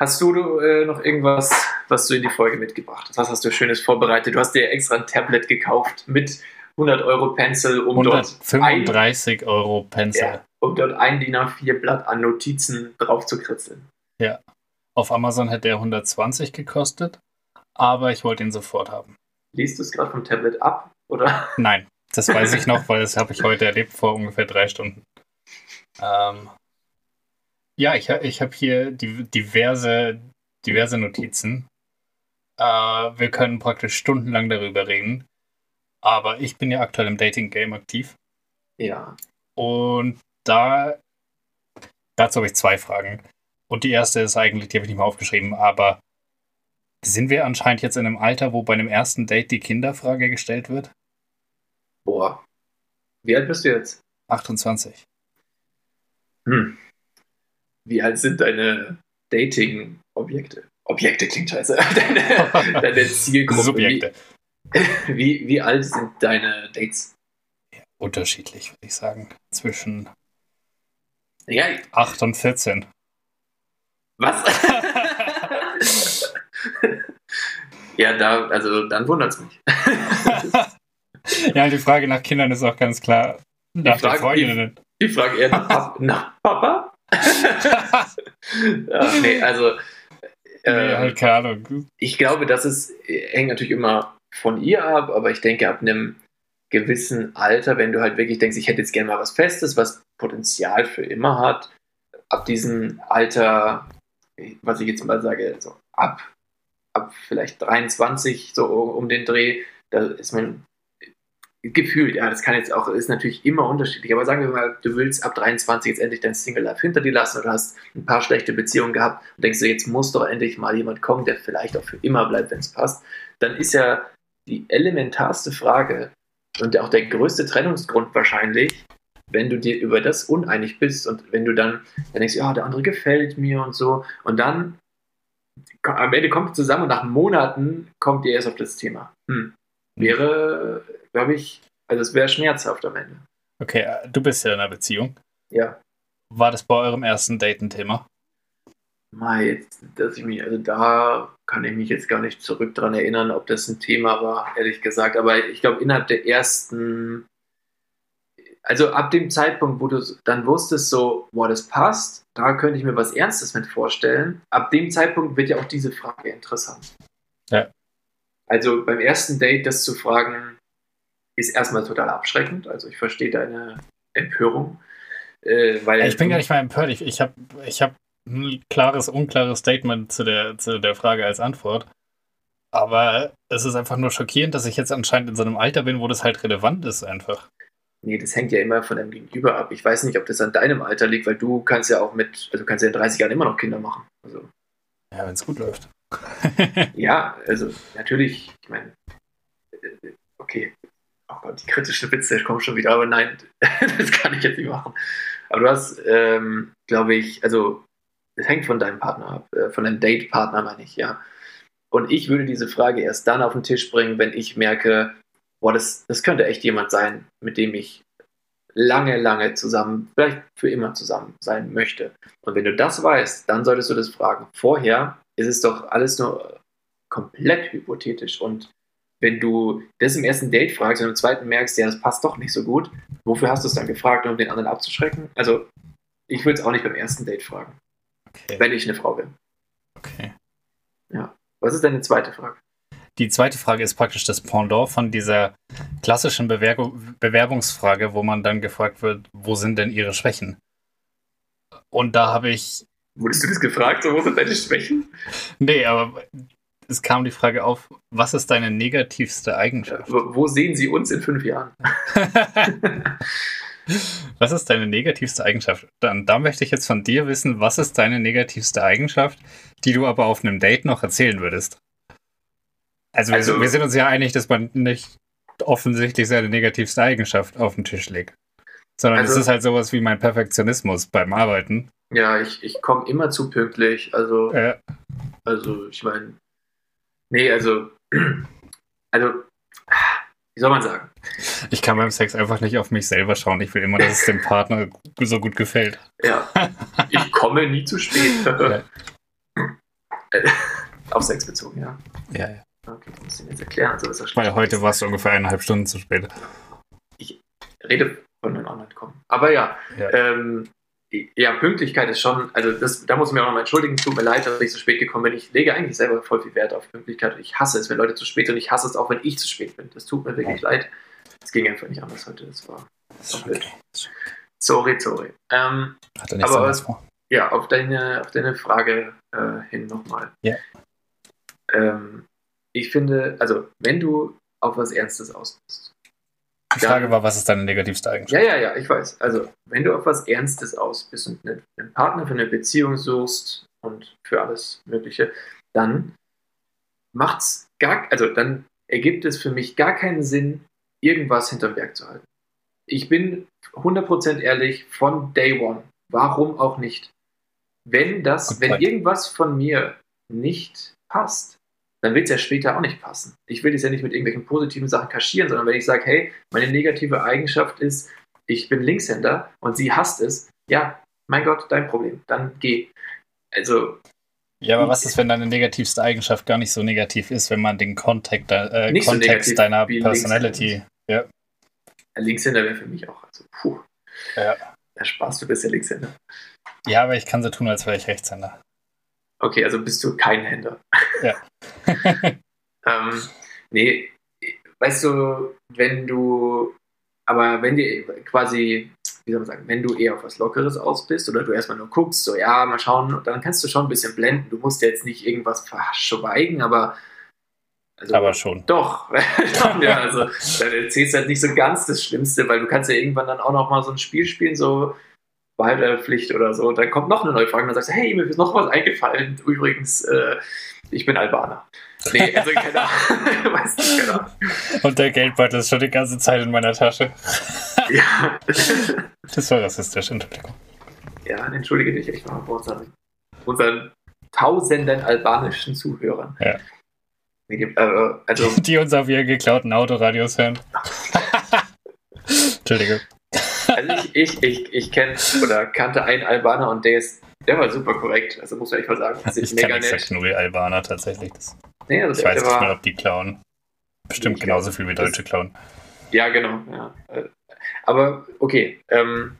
hast du äh, noch irgendwas, was du in die Folge mitgebracht hast? Was hast du Schönes vorbereitet? Du hast dir extra ein Tablet gekauft mit 100 Euro Pencil, um dort, ein, 135 Euro Pencil. Ja. um dort ein DIN A4-Blatt an Notizen drauf zu kritzeln. Auf Amazon hätte er 120 gekostet, aber ich wollte ihn sofort haben. Liest du es gerade vom Tablet ab? Oder? (laughs) Nein, das weiß ich noch, weil das habe ich heute erlebt vor ungefähr drei Stunden. Ähm, ja, ich, ich habe hier die, diverse, diverse Notizen. Äh, wir können praktisch stundenlang darüber reden. Aber ich bin ja aktuell im Dating-Game aktiv. Ja. Und da dazu habe ich zwei Fragen. Und die erste ist eigentlich, die habe ich nicht mal aufgeschrieben, aber sind wir anscheinend jetzt in einem Alter, wo bei einem ersten Date die Kinderfrage gestellt wird? Boah. Wie alt bist du jetzt? 28. Hm. Wie alt sind deine Dating-Objekte? Objekte klingt scheiße. (laughs) Deine, (laughs) deine Zielgruppe. Subjekte. Wie, (laughs) wie, wie alt sind deine Dates? Unterschiedlich, würde ich sagen. Zwischen Ja, 8 und 14. was? (laughs) ja, da, also dann wundert es mich. (laughs) ja, die Frage nach Kindern ist auch ganz klar nach Frage- den Freundinnen. Ich frage eher nach, Pap (laughs) nach Papa. ja, nee, also nee, äh, halt keine Ahnung. ich glaube, das ist, hängt natürlich immer von ihr ab, aber ich denke, ab einem gewissen Alter, wenn du halt wirklich denkst, ich hätte jetzt gerne mal was Festes, was Potenzial für immer hat, ab diesem Alter, was ich jetzt mal sage, so ab, ab vielleicht 23, so um den Dreh, da ist man gefühlt, ja, das kann jetzt auch, ist natürlich immer unterschiedlich, aber sagen wir mal, du willst ab 23 jetzt endlich dein Single Life hinter dir lassen oder hast ein paar schlechte Beziehungen gehabt und denkst du, jetzt muss doch endlich mal jemand kommen, der vielleicht auch für immer bleibt, wenn es passt, dann ist ja die elementarste Frage und auch der größte Trennungsgrund wahrscheinlich, wenn du dir über das uneinig bist und wenn du dann, dann denkst, ja, der andere gefällt mir und so und dann am Ende kommt ihr zusammen und nach Monaten kommt ihr erst auf das Thema. Hm. Wäre glaube ich, also es wäre schmerzhaft am Ende. Okay, äh, du bist ja in einer Beziehung. Ja. War das bei eurem ersten Date ein Thema? Mal jetzt, dass ich mich, also da kann ich mich jetzt gar nicht zurück dran erinnern, ob das ein Thema war, ehrlich gesagt. Aber ich glaube, innerhalb der ersten, also ab dem Zeitpunkt, wo du dann wusstest, so, boah, das passt, da könnte ich mir was Ernstes mit vorstellen. Ab dem Zeitpunkt wird ja auch diese Frage interessant. Ja. Also beim ersten Date das zu fragen, ist erstmal total abschreckend. Also ich verstehe deine Empörung. Äh, weil ich bin gar nicht mal empört. Ich, ich habe ich hab ein klares, unklares Statement zu der, zu der Frage als Antwort. Aber es ist einfach nur schockierend, dass ich jetzt anscheinend in so einem Alter bin, wo das halt relevant ist einfach. Nee, das hängt ja immer von deinem Gegenüber ab. Ich weiß nicht, ob das an deinem Alter liegt, weil du kannst ja auch mit, also du kannst ja in 30 Jahren immer noch Kinder machen. Also. Ja, wenn es gut läuft. (laughs) (laughs) ja, also natürlich, ich meine, okay, oh Gott, die kritischen Witze kommen schon wieder, aber nein, (laughs) das kann ich jetzt nicht machen. Aber du hast, ähm, glaube ich, also es hängt von deinem Partner ab, äh, von deinem Date-Partner meine ich, ja. Und ich würde diese Frage erst dann auf den Tisch bringen, wenn ich merke, boah, das, das könnte echt jemand sein, mit dem ich lange, lange zusammen, vielleicht für immer zusammen sein möchte. Und wenn du das weißt, dann solltest du das fragen. Vorher ist es doch alles nur komplett hypothetisch und wenn du das im ersten Date fragst und im zweiten merkst, ja, das passt doch nicht so gut, wofür hast du es dann gefragt, um den anderen abzuschrecken? Also, ich würde es auch nicht beim ersten Date fragen. Okay. Wenn ich eine Frau bin. Okay. Ja. Was ist deine zweite Frage? Die zweite Frage ist praktisch das Pendant von dieser klassischen Bewerbung, Bewerbungsfrage, wo man dann gefragt wird, wo sind denn ihre Schwächen? Und da habe ich. Wurdest du das gefragt, so, wo sind deine Schwächen? Nee, aber es kam die Frage auf, was ist deine negativste Eigenschaft? Wo sehen Sie uns in fünf Jahren? (laughs) (laughs) was ist deine negativste Eigenschaft? Dann da möchte ich jetzt von dir wissen, was ist deine negativste Eigenschaft, die du aber auf einem Date noch erzählen würdest? Also, also wir, wir sind uns ja einig, dass man nicht offensichtlich seine negativste Eigenschaft auf den Tisch legt. Sondern also, es ist halt sowas wie mein Perfektionismus beim Arbeiten. Ja, ich, ich komme immer zu pünktlich. Also, ja. also ich meine, Nee, also, (clears throat) also, wie soll man sagen? Ich kann beim Sex einfach nicht auf mich selber schauen. Ich will immer, dass es dem Partner so gut gefällt. Ja, ich komme nie zu spät. (laughs) Ja. auf Sex bezogen, ja. Ja, ja. Okay, das muss ich jetzt erklären. Also ist das Weil heute warst du ungefähr eineinhalb Stunden zu spät. Ich rede von den Online-Kommen. Aber ja, ja. Ähm, ja, Pünktlichkeit ist schon, also das, da muss ich mir auch nochmal entschuldigen, tut mir leid, dass ich so spät gekommen bin. Ich lege eigentlich selber voll viel Wert auf Pünktlichkeit und ich hasse es, wenn Leute zu spät sind und ich hasse es auch, wenn ich zu spät bin. Das tut mir wirklich ja. leid. Es ging einfach nicht anders heute, das war, das okay. Sorry, sorry. Ähm, Hat er aber was vor? Ja, auf deine, auf deine Frage äh, hin nochmal. Ja. Ähm, ich finde, also wenn du auf was Ernstes aus bist, die Frage war, was ist deine negativste Eigenschaft? Ja, ja, ja, ich weiß. Also, wenn du auf was Ernstes aus bist und einen Partner für eine Beziehung suchst und für alles Mögliche, dann macht's gar, also dann ergibt es für mich gar keinen Sinn, irgendwas hinterm Berg zu halten. Ich bin 100% ehrlich von Day One. Warum auch nicht? Wenn das, wenn irgendwas von mir nicht passt, dann wird es ja später auch nicht passen. Ich will das ja nicht mit irgendwelchen positiven Sachen kaschieren, sondern wenn ich sage, hey, meine negative Eigenschaft ist, ich bin Linkshänder und sie hasst es, ja, mein Gott, dein Problem, dann geh. Also. Ja, aber was ist, wenn deine negativste Eigenschaft gar nicht so negativ ist, wenn man den Kontext, äh, Kontext so deiner Personality. Ja. Linkshänder wäre für mich auch. Also, puh. Ja. Ja, Spaß, du bist ja Linkshänder. Ja, aber ich kann so tun, als wäre ich Rechtshänder. Okay, also bist du kein Händler. Ja. (laughs) ähm, nee, weißt du, wenn du, aber wenn dir quasi, wie soll man sagen, wenn du eher auf was Lockeres aus bist oder du erstmal nur guckst, so ja, mal schauen, dann kannst du schon ein bisschen blenden. Du musst jetzt nicht irgendwas verschweigen, aber also, aber schon. Doch. (laughs) ja, also dann erzählst du halt nicht so ganz das Schlimmste, weil du kannst ja irgendwann dann auch noch mal so ein Spiel spielen, so Wahrheit oder Pflicht oder so. Und dann kommt noch eine neue Frage und dann sagst du, hey, mir ist noch was eingefallen. Übrigens, äh, ich bin Albaner. Nee, also keine Ahnung. (laughs) weiß nicht genau. Und der Geldbeutel ist schon die ganze Zeit in meiner Tasche. ja. (laughs) Das war rassistisch, Entschuldigung. Ja, entschuldige dich echt mal vor unseren, unseren tausenden albanischen Zuhörern. Ja. Äh, also, (laughs) die uns auf ihren geklauten Autoradios hören. Entschuldigung. Also ich, ich, ich, ich kenne oder kannte einen Albaner und der ist, der war super korrekt. Also muss man echt mal sagen. Das ist ich mega kenne exakt nur die Albaner tatsächlich. Das, nee, also ich weiß nicht mal, ob die klauen. Bestimmt genauso viel wie Deutsche klauen. Ja, genau. Ja. Aber okay. Ähm,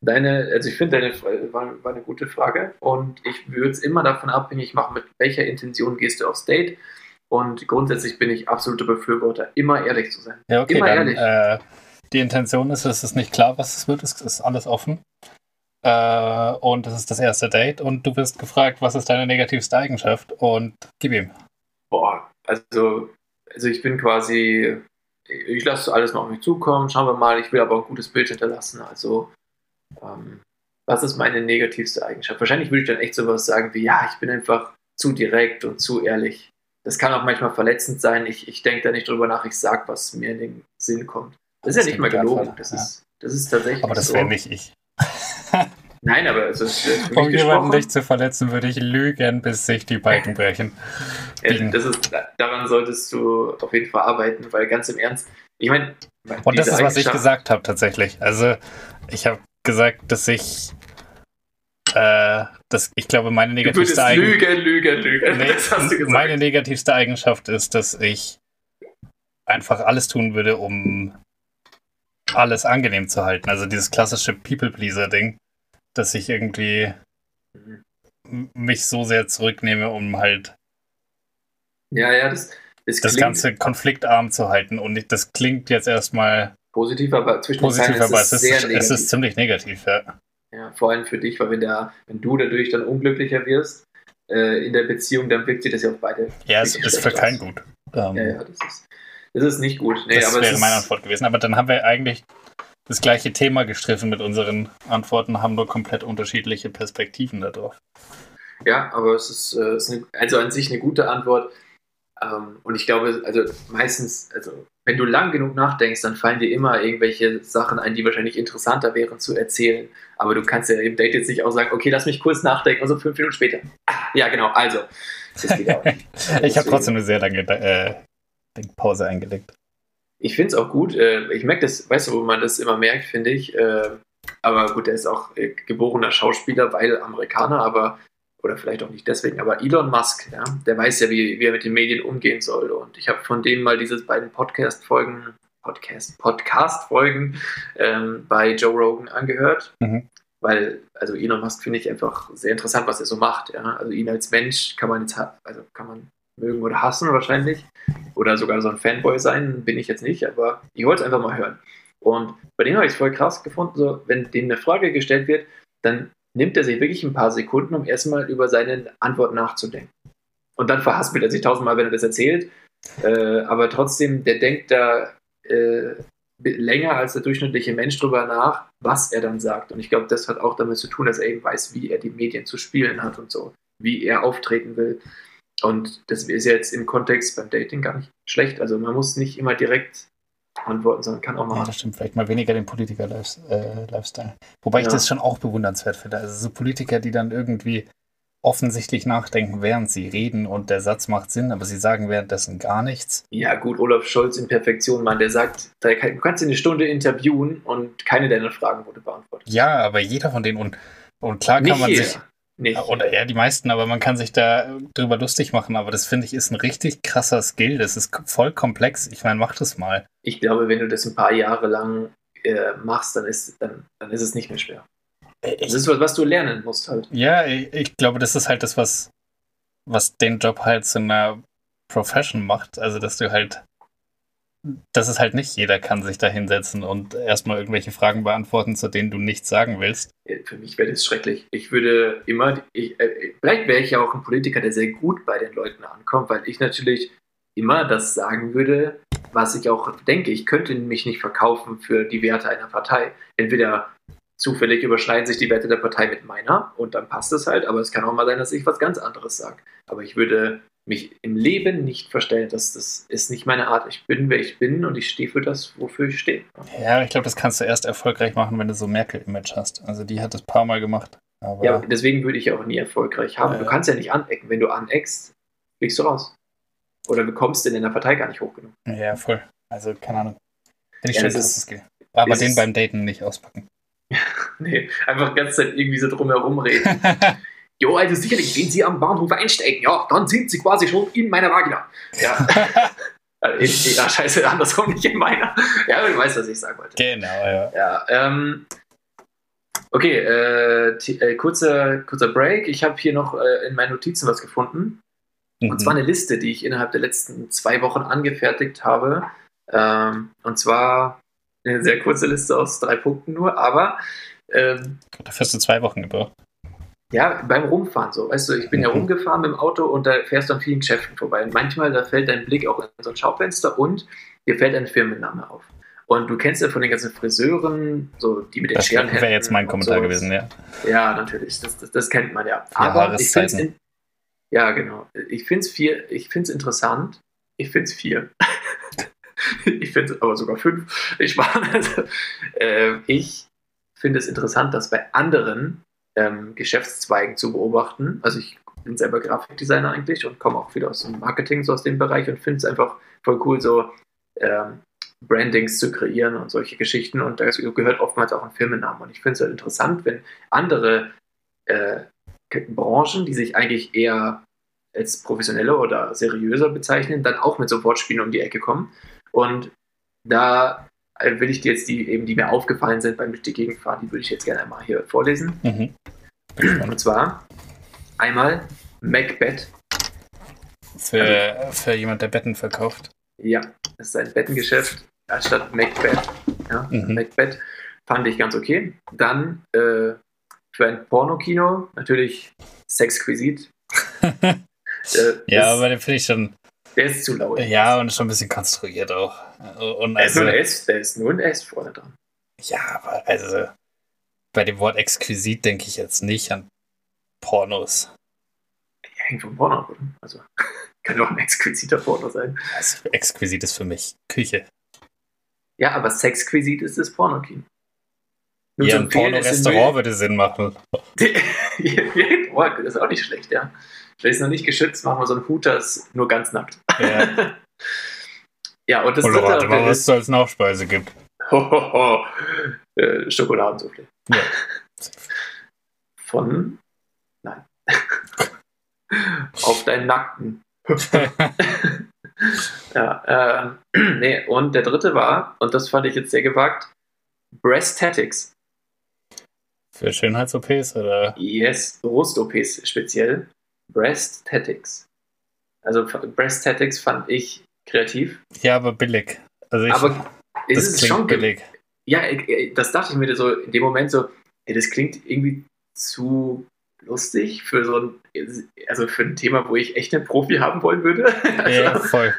deine, also ich finde, deine war, war eine gute Frage und ich würde es immer davon abhängig machen, mit welcher Intention gehst du aufs Date. Und grundsätzlich bin ich absoluter Befürworter, immer ehrlich zu sein. Ja, okay, immer dann, ehrlich. Äh, die Intention ist, es ist nicht klar, was es wird, es ist alles offen. Äh, und es ist das erste Date und du wirst gefragt, was ist deine negativste Eigenschaft und gib ihm. Boah, also, also ich bin quasi, ich lasse alles noch auf mich zukommen, schauen wir mal, ich will aber ein gutes Bild hinterlassen. Also, ähm, was ist meine negativste Eigenschaft? Wahrscheinlich würde ich dann echt sowas sagen wie, ja, ich bin einfach zu direkt und zu ehrlich. Das kann auch manchmal verletzend sein. Ich, ich denke da nicht drüber nach, ich sage, was mir in den Sinn kommt. Das, ist ja nicht mal gelogen. Das, ja. ist, das ist tatsächlich. Aber das so. wäre nicht ich. (laughs) Nein, aber es ist. Um jemanden nicht zu verletzen, würde ich lügen, bis sich die Balken (laughs) brechen. ja, das ist, daran solltest du auf jeden Fall arbeiten, weil ganz im Ernst, ich meine. Und das ist, was ich gesagt habe, tatsächlich. Also, ich habe gesagt, dass ich äh, das, ich glaube, meine negativste Eigenschaft. Lügen, Lügen, Lügen. Nee, meine negativste Eigenschaft ist, dass ich einfach alles tun würde, um alles angenehm zu halten. Also dieses klassische People-Pleaser-Ding, dass ich irgendwie mich so sehr zurücknehme, um halt ja, ja, das, das, das ganze konfliktarm zu halten. Und das klingt jetzt erstmal positiv, aber zwischen positiv, aber es ist, es ist ziemlich negativ, ja. Ja, vor allem für dich, weil wenn, der, wenn du dadurch dann unglücklicher wirst äh, in der Beziehung, dann wirkt sich das ja auf beide. Ja, es ist für keinen gut. Um, ja, ja, das ist, das ist nicht gut. Nee, das wäre meine Antwort gewesen. Aber dann haben wir eigentlich das gleiche Thema gestriffen mit unseren Antworten, haben nur komplett unterschiedliche Perspektiven darauf. Ja, aber es ist, äh, ist eine, also an sich eine gute Antwort. Ähm, und ich glaube, also meistens, also wenn du lang genug nachdenkst, dann fallen dir immer irgendwelche Sachen ein, die wahrscheinlich interessanter wären zu erzählen. Aber du kannst ja im Date jetzt nicht auch sagen, okay, lass mich kurz nachdenken und so fünf Minuten später. Ah, ja, genau, also. (laughs) ich habe trotzdem eine sehr lange äh, Pause eingelegt. Ich finde es auch gut. Äh, ich merke das, weißt du, wo man das immer merkt, finde ich. Äh, aber gut, er ist auch äh, geborener Schauspieler, weil Amerikaner, aber oder vielleicht auch nicht deswegen, aber Elon Musk, ja, der weiß ja, wie, wie er mit den Medien umgehen soll. Und ich habe von dem mal diese beiden Podcast-Folgen, Podcast, Podcast-Folgen ähm, bei Joe Rogan angehört. Mhm. Weil, also Elon Musk finde ich einfach sehr interessant, was er so macht. Ja? Also ihn als Mensch kann man jetzt, also kann man mögen oder hassen wahrscheinlich. Oder sogar so ein Fanboy sein, bin ich jetzt nicht, aber ich wollte es einfach mal hören. Und bei dem habe ich es voll krass gefunden, so, wenn dem eine Frage gestellt wird, dann nimmt er sich wirklich ein paar Sekunden, um erstmal über seine Antwort nachzudenken. Und dann verhaspelt er sich tausendmal, wenn er das erzählt. Äh, aber trotzdem, der denkt da äh, länger als der durchschnittliche Mensch drüber nach, was er dann sagt. Und ich glaube, das hat auch damit zu tun, dass er eben weiß, wie er die Medien zu spielen hat und so, wie er auftreten will. Und das ist jetzt im Kontext beim Dating gar nicht schlecht. Also man muss nicht immer direkt antworten, sondern kann auch mal. Ja, das stimmt. Vielleicht mal weniger den Politiker-Lifestyle. Äh, Wobei ja. ich das schon auch bewundernswert finde. Also so Politiker, die dann irgendwie offensichtlich nachdenken, während sie reden und der Satz macht Sinn, aber sie sagen währenddessen gar nichts. Ja, gut, Olaf Scholz in Perfektion, Mann, der sagt, du kannst eine Stunde interviewen und keine deiner Fragen wurde beantwortet. Ja, aber jeder von denen und, und klar kann Nicht man jeder. sich nicht. Oder ja, die meisten, aber man kann sich da drüber lustig machen. Aber das finde ich ist ein richtig krasser Skill. Das ist voll komplex. Ich meine, mach das mal. Ich glaube, wenn du das ein paar Jahre lang äh, machst, dann ist, dann, dann ist es nicht mehr schwer. Äh, ich, das ist was, was du lernen musst halt. Ja, ich, ich, glaube, das ist halt das, was, was den Job halt zu einer Profession macht. Also, dass du halt das ist halt nicht jeder kann sich da hinsetzen und erstmal irgendwelche Fragen beantworten, zu denen du nichts sagen willst. Für mich wäre das schrecklich. Ich würde immer, ich, äh, vielleicht wäre ich ja auch ein Politiker, der sehr gut bei den Leuten ankommt, weil ich natürlich immer das sagen würde, was ich auch denke. Ich könnte mich nicht verkaufen für die Werte einer Partei. Entweder zufällig überschneiden sich die Werte der Partei mit meiner und dann passt es halt, aber es kann auch mal sein, dass ich was ganz anderes sage. Aber ich würde mich im Leben nicht verstellen. Das, das ist nicht meine Art. Ich bin, wer ich bin und ich stehe für das, wofür ich stehe. Ja, ich glaube, das kannst du erst erfolgreich machen, wenn du so Merkel-Image hast. Also die hat das paar Mal gemacht. Aber ja, deswegen würde ich auch nie erfolgreich haben. Äh, du kannst ja nicht anecken. Wenn du aneckst, fliegst du raus. Oder du kommst in der Partei gar nicht hoch genug. Ja, voll. Also, keine Ahnung. Finde ich ja, schön, dass das. Aber den beim Daten nicht auspacken. (laughs) nee, einfach die ganze Zeit irgendwie so drumherum reden. (laughs) Jo, also sicherlich, wenn Sie am Bahnhof einsteigen, ja, dann sind Sie quasi schon in meiner Vagina. Ja. (laughs) Ja, scheiße, andersrum nicht in meiner. Ja, du weißt, was ich sagen wollte. Genau, ja. Ja, ähm, okay, äh, äh, kurzer, kurzer Break. Ich habe hier noch äh, in meinen Notizen was gefunden. Mhm. Und zwar eine Liste, die ich innerhalb der letzten zwei Wochen angefertigt habe. Ähm, und zwar eine sehr kurze Liste aus drei Punkten nur, aber. Ähm, Dafür hast du zwei Wochen gebraucht. Ja, beim Rumfahren so. Weißt du, ich bin ja mhm. rumgefahren mit dem Auto und da fährst du an vielen Geschäften vorbei. Und manchmal, da fällt dein Blick auch in so ein Schaufenster und dir fällt ein Firmenname auf. Und du kennst ja von den ganzen Friseuren, so die mit den das Scheren. Das wäre jetzt mein Kommentar so. gewesen, ja. Ja, natürlich. Das, das, das kennt man ja. Aber ich finde es. Ja, genau. Ich finde es vier, ich finde es interessant. Ich finde es vier. (laughs) ich finde es aber sogar fünf. Ich, (laughs) also, äh, ich finde es interessant, dass bei anderen ähm, Geschäftszweigen zu beobachten. Also ich bin selber Grafikdesigner eigentlich und komme auch wieder aus dem Marketing, so aus dem Bereich und finde es einfach voll cool, so ähm, Brandings zu kreieren und solche Geschichten. Und da gehört oftmals auch ein Firmennamen. Und ich finde es halt interessant, wenn andere äh, Branchen, die sich eigentlich eher als professioneller oder seriöser bezeichnen, dann auch mit so Wortspielen um die Ecke kommen. Und da will ich dir jetzt die eben, die mir aufgefallen sind beim durch die Gegend fahren, die würde ich jetzt gerne einmal hier vorlesen. Mhm. Und zwar einmal Macbeth. Für, also, für jemand, der Betten verkauft. Ja, das ist ein Bettengeschäft anstatt Macbeth. Ja, mhm. Macbeth fand ich ganz okay. Dann äh, für ein Pornokino natürlich Sexquisit. (laughs) äh, ja, aber den finde ich schon. Der ist zu laut. Ja, und schon ein bisschen konstruiert auch. Und also, der, ist nur ein S, nur ein S vorne dran. Ja, aber also bei dem Wort exquisit denke ich jetzt nicht an Pornos. Ja, hängt vom Porno ab, oder? Also (laughs) kann auch ein exquisiter Porno sein. Also, exquisit ist für mich Küche. Ja, aber sexquisit ist das Pornokino. Ja, ein Porno-Restaurant würde Sinn machen. (laughs) oh, das ist auch nicht schlecht, ja. Vielleicht ist noch nicht geschützt, machen wir so einen Hooters nur ganz nackt. Ja. (laughs) ja, und das Oder dritte, warte mal, was es als Nachspeise gibt. Hohoho. Äh, Schokoladensoufflé. Ja. Von. Nein. Auf deinen Nackten. (laughs) ja, äh, nee, und der dritte war, und das fand ich jetzt sehr gewagt, Breastatics. Für Schönheits-OPs oder? Yes, Brust-OPs speziell. Breastatics. Also Breastatics fand ich kreativ. Ja, aber billig. Also ich, aber ist es schon billig. Ja, das dachte ich mir so in dem Moment so, ey, das klingt irgendwie zu lustig für so ein, also für ein Thema, wo ich echt einen Profi haben wollen würde. (laughs) Also, ja, voll.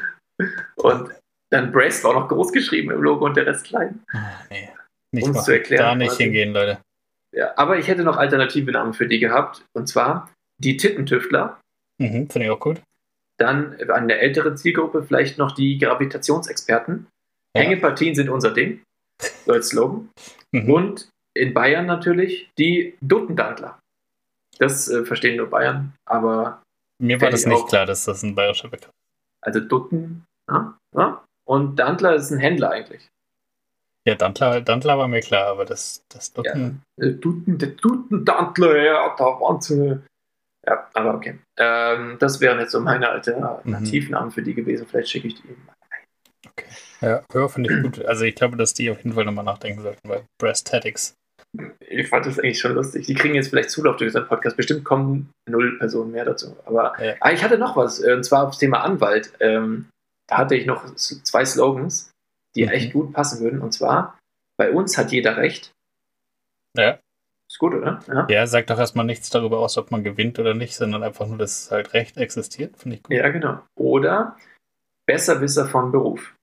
Und dann Breast war noch groß geschrieben im Logo und der Rest klein. Ah, nee, nicht um zu erklären. Da nicht hingehen, Leute. Ja, aber ich hätte noch alternative Namen für die gehabt. Und zwar die Tittentüftler. Mhm, Finde ich auch gut. Dann an der älteren Zielgruppe vielleicht noch die Gravitationsexperten. Ja. Hängepartien sind unser Ding. So als Slogan. Mhm. Und in Bayern natürlich die Duttendantler. Das äh, verstehen nur Bayern, aber. Mir war das nicht auch. klar, dass das ein bayerischer Begriff ist. Also Dutten, ja, ja. Und Dantler ist ein Händler eigentlich. Ja, Dantler, Dantler war mir klar, aber das, das Dutten. Ja, äh, Dutten, der Duttendantler, ja, da Wahnsinn. Ja, aber okay. Ähm, das wären jetzt so meine Alternativnamen mhm. für die gewesen. Vielleicht schicke ich die eben mal ein. Okay. Ja, ja finde ich gut. Also ich glaube, dass die auf jeden Fall nochmal nachdenken sollten bei Breastatics. Ich fand das eigentlich schon lustig. Die kriegen jetzt vielleicht Zulauf durch unseren Podcast. Bestimmt kommen null Personen mehr dazu. Aber ja. ah, ich hatte noch was, und zwar aufs Thema Anwalt. Ähm, da hatte ich noch zwei Slogans. die Mhm. echt gut passen würden. Und zwar, bei uns hat jeder recht. Ja. Gut, oder? Ja. Ja, sagt doch erstmal nichts darüber aus, ob man gewinnt oder nicht, sondern einfach nur, dass halt Recht existiert. Finde ich gut. ja, genau. Oder Besserwisser von Beruf.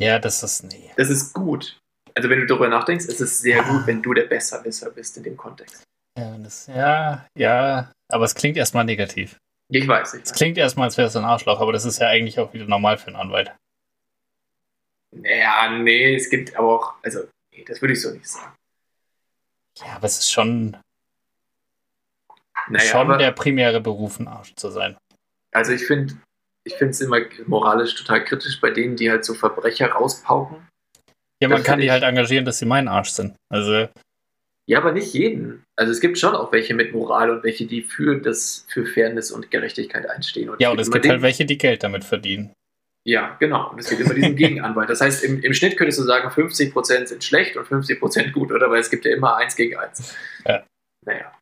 Ja, das ist, nee. Das ist gut. Also wenn du darüber nachdenkst, ist es sehr gut, wenn du der Besserwisser bist in dem Kontext. Ja, das, ja, ja, aber es klingt erstmal negativ. Ich weiß nicht. Es klingt erstmal, als wäre es ein Arschloch, aber das ist ja eigentlich auch wieder normal für einen Anwalt. Naja, nee, es gibt aber auch, also, nee, das würde ich so nicht sagen. Ja, aber es ist schon, Naja, schon aber, der primäre Beruf, ein Arsch zu sein. also ich finde ich finde es immer moralisch total kritisch bei denen, die halt so Verbrecher rauspauken. Ja, man Das kann die halt engagieren, dass sie mein Arsch sind. Also, Ja, aber nicht jeden. Also es gibt schon auch welche mit Moral und welche, die für das, für Fairness und Gerechtigkeit einstehen. ja, und es gibt halt welche, die Geld damit verdienen. Ja, genau. Und es gibt immer diesen (laughs) Gegenanwalt. Das heißt, im, im Schnitt könntest du sagen, 50% sind schlecht und 50% gut, oder? Weil es gibt ja immer eins gegen eins. Ja. Naja.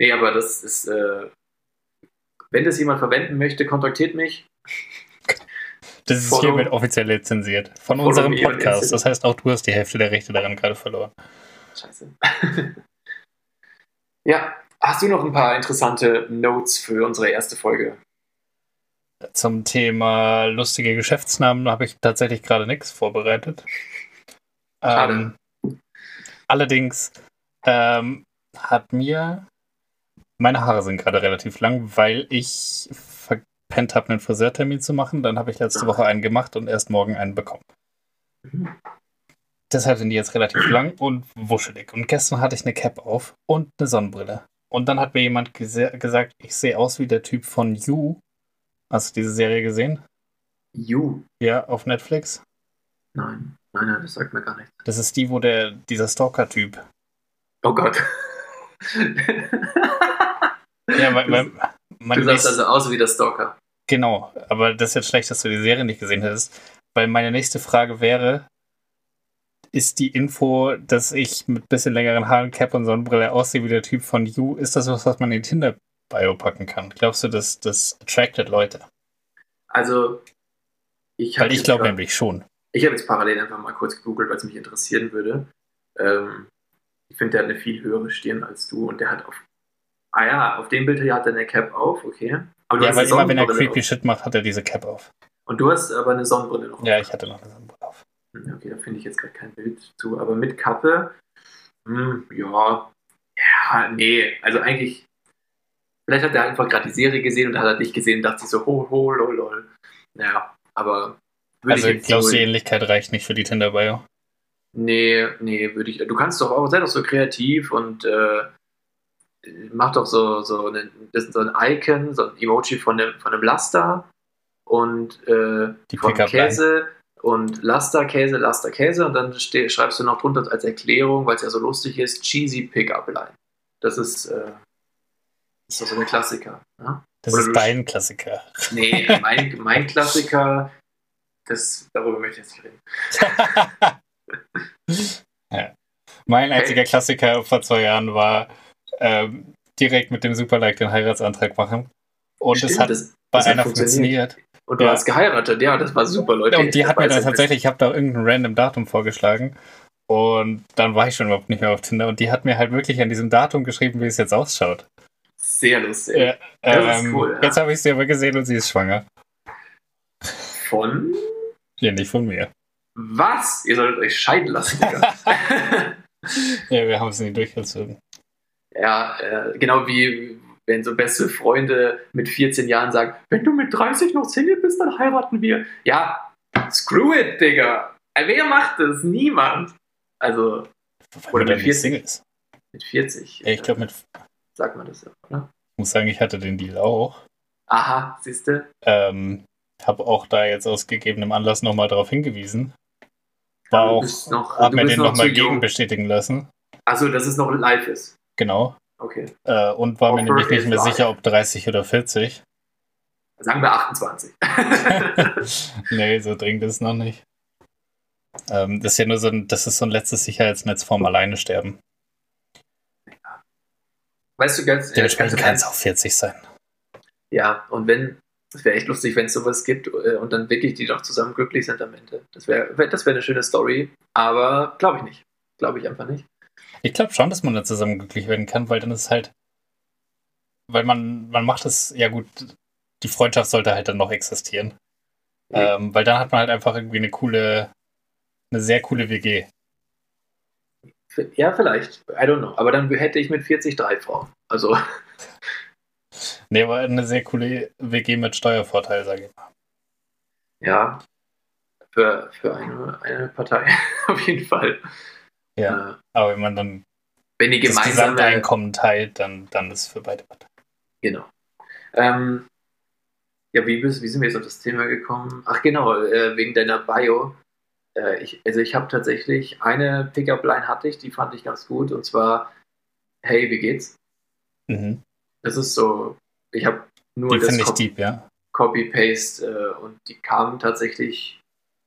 Nee, aber das ist, äh, wenn das jemand verwenden möchte, kontaktiert mich. Das ist Follow- hiermit offiziell lizenziert. Von unserem Podcast. Das heißt, auch du hast die Hälfte der Rechte daran gerade verloren. Scheiße. (laughs) ja, hast du noch ein paar interessante Notes für unsere erste Folge? Zum Thema lustige Geschäftsnamen habe ich tatsächlich gerade nichts vorbereitet. Ähm, allerdings ähm, hat mir meine Haare sind gerade relativ lang, weil ich verpennt habe, einen Friseurtermin zu machen. Dann habe ich letzte Woche einen gemacht und erst morgen einen bekommen. Mhm. Deshalb sind die jetzt relativ lang und wuschelig. Und gestern hatte ich eine Cap auf und eine Sonnenbrille. Und dann hat mir jemand gesagt, ich sehe aus wie der Typ von You. Hast du diese Serie gesehen? You. Ja, auf Netflix. Nein, nein, nein, das sagt mir gar nichts. Das ist die, wo der, dieser Stalker-Typ. Oh Gott. (laughs) Ja, weil, weil du man sahst also aus wie der Stalker. genau, aber das ist jetzt schlecht, dass du die Serie nicht gesehen hättest, weil meine nächste Frage wäre, ist die Info, dass ich mit bisschen längeren Haaren, Cap und Sonnenbrille aussehe wie der Typ von You, ist das was, was man in Tinder-Bio packen kann? Glaubst du, dass das attracted Leute? Also, ich Weil habe ich jetzt, glaube nämlich schon. ich hab jetzt parallel einfach mal kurz gegoogelt, weil es mich interessieren würde. Ähm, ich finde, der hat eine viel höhere Stirn als du und der hat auf. Ah ja, auf dem Bild hier hat er eine Cap auf, okay. Aber Ja, weil immer wenn er creepy auf. Shit macht, hat er diese Cap auf. Und du hast aber eine Sonnenbrille noch. Ja, ich hatte noch eine Sonnenbrille auf. Hm, Okay, da finde ich jetzt gerade kein Bild zu, aber mit Kappe, hm, ja, ja, nee, also eigentlich, vielleicht hat er einfach gerade die Serie gesehen und hat er dich gesehen und dachte sich so, ho, ho, lol, lol. Ja, aber würde Also ich jetzt glaubst so, du, die Ähnlichkeit reicht nicht für die Tinder-Bio? nee, nee, würde ich, du kannst doch auch, sei doch so kreativ und äh, mach doch so, so, eine, das ist so ein Icon, so ein Emoji von einem, von einem Laster und äh, Die von. Käse und Laster, Käse, Laster, Käse und dann schreibst du noch drunter als Erklärung, weil es ja so lustig ist, Cheesy Pickup Line. Das ist, äh, ist doch so ein Klassiker. Ne? Das Oder ist dein Klassiker. Nee, mein, mein Klassiker, das, darüber möchte ich jetzt nicht reden. (laughs) ja. Mein einziger Klassiker vor zwei Jahren war ähm, direkt mit dem Superlike den Heiratsantrag machen. Und es hat das, bei das hat einer funktioniert. funktioniert. Und du Ja. hast geheiratet, ja, das war super, Leute. Und die hat mir Das dann tatsächlich, ich habe da irgendein random Datum vorgeschlagen. Und dann war ich schon überhaupt nicht mehr auf Tinder. Und die hat mir halt wirklich an diesem Datum geschrieben, wie es jetzt ausschaut. Sehr lustig. Ja, Das ist ähm, cool, ja. Jetzt habe ich sie aber gesehen und sie ist schwanger. Von Ja, nicht von mir. was? Ihr solltet euch scheiden lassen, Digga. (laughs) Ja, wir haben es nie durchgezogen. Ja, äh, genau wie wenn so beste Freunde mit 14 Jahren sagen, wenn du mit 30 noch Single bist, dann heiraten wir. Ja, screw it, Digga. Äh, Wer macht das? Niemand. Also Oder mit dann nicht 40. Single ist. mit 40. Ja, ich glaube, mit. Sagt man das ja, oder? Ich muss sagen, ich hatte den Deal auch. Aha, siehste. Ähm, habe auch da jetzt aus gegebenem Anlass nochmal darauf hingewiesen. War Du auch, noch- hab du mir den noch nochmal gegenbestätigen lassen. Also, dass es noch live ist. Genau. Okay. Äh, und war mir Offer nämlich nicht mehr live. sicher, ob 30 oder 40. Sagen wir 28. (laughs) nee, so dringend ist es noch nicht. Ähm, das ist ja nur so ein, das ist so ein letztes Sicherheitsnetz vorm Alleine sterben. Weißt du, ganz Dementsprechend ganz- kann es auch 40 sein. Ja, und wenn, Das wäre echt lustig, wenn es sowas gibt äh, und dann wirklich die doch zusammen glücklich sind am Ende. Das wäre das wär eine schöne Story, aber glaube ich nicht. Glaube ich einfach nicht. Ich glaube schon, dass man da zusammen glücklich werden kann, weil dann ist halt, weil man, man macht es, ja gut, die Freundschaft sollte halt dann noch existieren. Ähm, weil dann hat man halt einfach irgendwie eine coole, eine sehr coole WG. Ja, vielleicht. I don't know. Aber dann hätte ich mit 40 drei Frauen. Also. Nee, aber eine sehr coole WG mit Steuervorteil, sage ich mal. Ja. Für, für eine, eine Partei (laughs) auf jeden Fall. Ja. Äh, aber wenn man dann wenn die gemeinsame das Einkommen teilt, dann, dann ist es für beide Parteien. Genau. Ähm, ja, wie, wie sind wir jetzt auf das Thema gekommen? Ach genau, äh, wegen deiner Bio. Äh, ich, also ich habe tatsächlich eine Pickup-Line hatte ich, die fand ich ganz gut und zwar Hey, wie geht's? Mhm. Das ist so, ich habe nur die das Copy, ja. Copy-Paste äh, und die kamen tatsächlich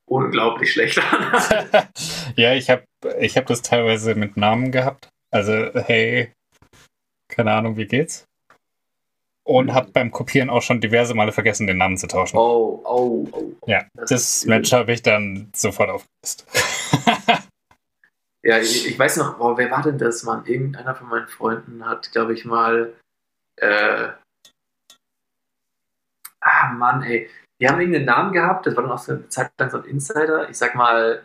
unglaublich schlecht an. (laughs) (laughs) ja, ich habe ich hab das teilweise mit Namen gehabt. Also, hey, keine Ahnung, wie geht's? Und habe beim Kopieren auch schon diverse Male vergessen, den Namen zu tauschen. Oh, oh, oh. Ja, das, das Match habe ich dann sofort aufgelöst. ja, ich, ich, weiß noch, oh, wer war denn das, Mann? Irgendeiner von meinen Freunden hat, glaube ich, mal. Äh, ah, Mann, ey. Die haben irgendeinen Namen gehabt, das war dann auch so eine Zeit lang so ein Insider. Ich sag mal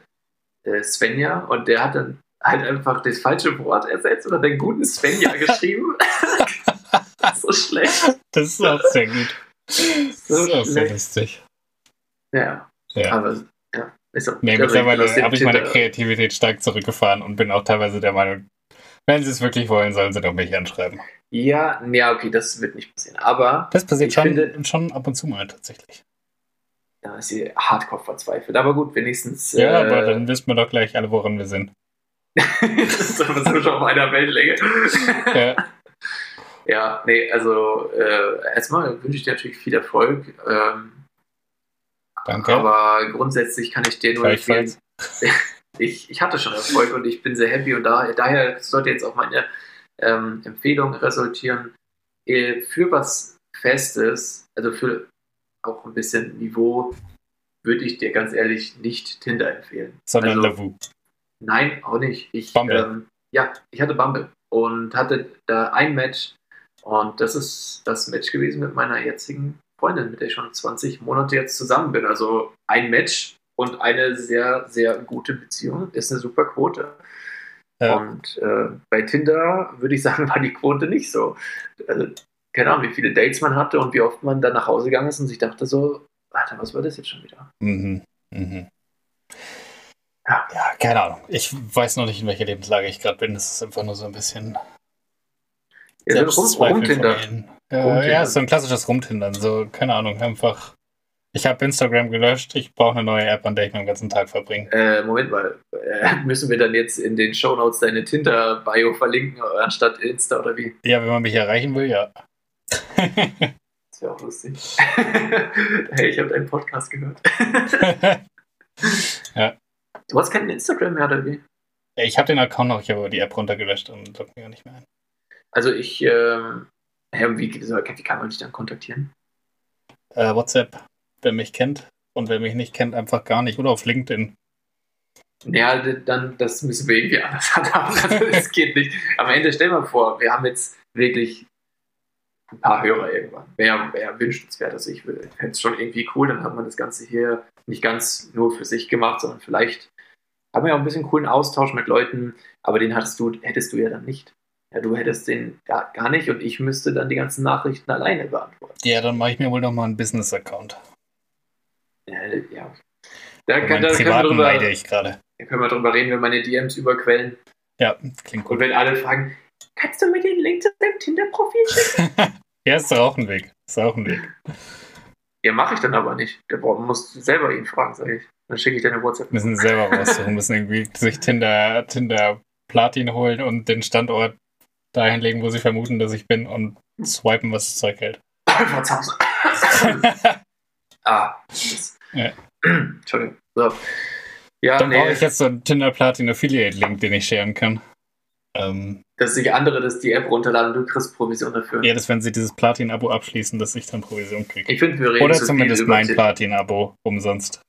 äh, Svenja, und der hat dann halt einfach das falsche Wort ersetzt oder den guten Svenja (laughs) geschrieben. So schlecht. Das ist auch sehr gut. So das ist auch sehr lustig. Ja. ja. Aber ja. Ist auch, nee, mittlerweile habe ich meine Kreativität stark zurückgefahren und bin auch teilweise der Meinung, wenn sie es wirklich wollen, sollen sie doch mich anschreiben. Ja, ja, okay, das wird nicht passieren. Aber. Das passiert schon, finde, schon ab und zu mal tatsächlich. Da ist sie hardcore verzweifelt. Aber gut, wenigstens. Ja, äh, aber dann wissen wir doch gleich alle, woran wir sind. (laughs) das sind wir schon auf einer Wellenlänge. ja. (laughs) Ja, nee, also äh, erstmal wünsche ich dir natürlich viel Erfolg. Ähm, Danke. Aber grundsätzlich kann ich dir nur empfehlen. (laughs) ich, ich hatte schon Erfolg und ich bin sehr happy und da, daher sollte jetzt auch meine ähm, Empfehlung resultieren. Äh, für was Festes, also für auch ein bisschen Niveau, würde ich dir ganz ehrlich nicht Tinder empfehlen. Sondern also, Lavu. Nein, auch nicht. Ich, Bumble. Ähm, ja, ich hatte Bumble und hatte da ein Match und das ist das Match gewesen mit meiner jetzigen Freundin, mit der ich schon 20 Monate jetzt zusammen bin. Also ein Match und eine sehr, sehr gute Beziehung ist eine super Quote. Ja. Und äh, bei Tinder würde ich sagen, (laughs) war die Quote nicht so. Also, keine Ahnung, wie viele Dates man hatte und wie oft man dann nach Hause gegangen ist und sich dachte so, Alter, was war das jetzt schon wieder? Mhm. Mhm. Ja. ja, keine Ahnung. Ich weiß noch nicht, in welcher Lebenslage ich gerade bin. Es ist einfach nur so ein bisschen ja, rum, Rumtinder. Äh, ja, so ein klassisches Rumtindern. So, keine Ahnung, einfach. Ich habe Instagram gelöscht, ich brauche eine neue App, an der ich meinen ganzen Tag verbringe. Äh, Moment mal, äh, (laughs) müssen wir dann jetzt in den Shownotes deine Tinder-Bio verlinken, anstatt Insta oder wie? Ja, wenn man mich erreichen will, ja. (laughs) das wäre auch lustig. (laughs) hey, ich habe deinen Podcast gehört. ja. Du hast keinen Instagram mehr, oder wie? Ich habe den Account noch, ich habe die App runtergelöscht und logge mich gar nicht mehr ein. Also ich, ähm, wie, wie kann man dich dann kontaktieren? Äh, WhatsApp, wer mich kennt. Und wer mich nicht kennt, einfach gar nicht. Oder auf LinkedIn. Ja, dann, das müssen wir irgendwie anders (laughs) handhaben. Das geht nicht. Am Ende, stell mal vor, wir haben jetzt wirklich ein paar Hörer irgendwann. Wäre wär wünschenswert. Also, ich fände es schon irgendwie cool. Dann hat man das Ganze hier nicht ganz nur für sich gemacht, sondern vielleicht haben wir auch ein bisschen coolen Austausch mit Leuten. Aber den hattest du, hättest du ja dann nicht. Ja, du hättest den gar, gar nicht und ich müsste dann die ganzen Nachrichten alleine beantworten. Ja, dann mache ich mir wohl nochmal einen Business-Account. Ja, ja. Da, kann, da, können wir drüber, ich gerade. Da können wir drüber reden, wenn meine DMs überquellen. Ja, klingt gut. Und wenn alle fragen, kannst du mir den Link zu deinem Tinder-Profil schicken? (laughs) ja, ist doch auch ein Weg. Ist auch ein Weg. Ja, mache ich dann aber nicht. Der muss selber ihn fragen, sage ich. Dann schicke ich deine WhatsApp. Müssen selber raussuchen, müssen irgendwie sich Tinder, Tinder Platin holen und den Standort dahin legen, wo sie vermuten, dass ich bin und swipen, was das Zeug hält. ah. Ja. Entschuldigung. So. Ja, Dann nee. brauche ich jetzt so einen Tinder Platin Affiliate Link, den ich sharen kann. Ähm, dass sich andere das die App runterladen und du kriegst Provision dafür. Ja, das wenn sie dieses Platin-Abo abschließen, dass ich dann Provision kriege. Ich finde, wir reden Oder so zumindest mein Platin-Abo umsonst.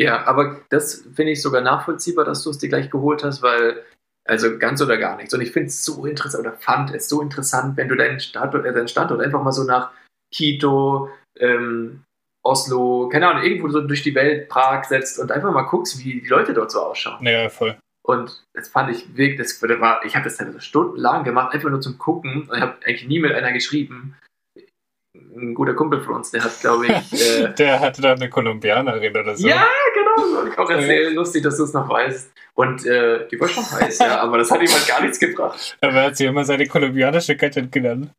Ja, aber das finde ich sogar nachvollziehbar, dass du es dir gleich geholt hast, weil, also ganz oder gar nichts. Und ich finde es so interessant, oder fand es so interessant, wenn du deinen Standort, äh, deinen Standort einfach mal so nach Quito, ähm, Oslo, keine Ahnung, irgendwo so durch die Welt, Prag setzt und einfach mal guckst, wie die Leute dort so ausschauen. Ja, voll. Und das fand ich wirklich, das war, ich habe das dann stundenlang gemacht, einfach nur zum Gucken. Und ich habe eigentlich nie mit einer geschrieben. Ein guter Kumpel von uns, der hat, glaube ich. (laughs) Äh, der hatte da eine Kolumbianerin oder so. Ja, genau. (laughs) Und ich auch erzählen, lustig, dass du es noch weißt. Und äh, die war schon heiß, ja, aber das hat ihm halt gar nichts gebracht. (laughs) Aber er hat sie immer seine kolumbianische Gattin genannt.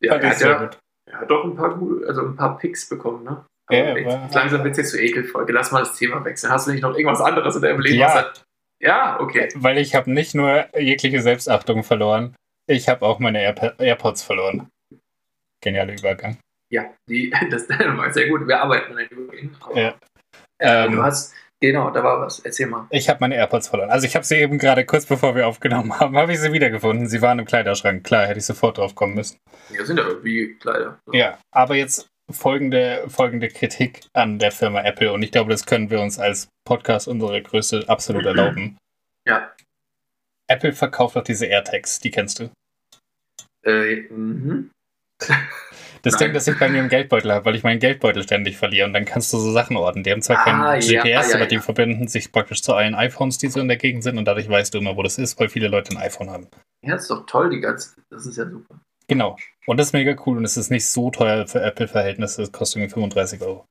Ja, er hat, ja er hat doch ein paar, also ein paar Picks bekommen, ne? Ja, jetzt, langsam wird es jetzt zu Ekelfolge. Lass mal das Thema wechseln. Hast du nicht noch irgendwas anderes in deinem Leben? Ja, ja, okay. Weil ich habe nicht nur jegliche Selbstachtung verloren, ich habe auch meine Air AirPods verloren. Genialer Übergang. Ja, die, (laughs) das war sehr gut. Wir arbeiten an den Übergängen. Ja. Äh, ähm, du hast, genau, da war was. Erzähl mal. Ich habe meine AirPods verloren. Also ich habe sie eben gerade kurz bevor wir aufgenommen haben, (laughs) habe ich sie wiedergefunden. Sie waren im Kleiderschrank. Klar, hätte ich sofort drauf kommen müssen. Ja, sind ja irgendwie Kleider. So. Ja, aber jetzt folgende, folgende Kritik an der Firma Apple und ich glaube, das können wir uns als Podcast unsere Größe absolut erlauben. Ja. Apple verkauft doch diese AirTags, die kennst du. Äh, mhm. (laughs) Das Ding, das ich bei mir im Geldbeutel habe, weil ich meinen Geldbeutel ständig verliere und dann kannst du so Sachen orten. Die haben zwar ah, kein GPS, ja, ja, aber die verbinden sich praktisch zu allen iPhones, die so in der Gegend sind und dadurch weißt du immer, wo das ist, weil viele Leute ein iPhone haben. Ja, ist doch toll, die ganze. Das ist ja super. Genau. Und das ist mega cool und es ist nicht so teuer für Apple-Verhältnisse. Es kostet irgendwie 35 Euro.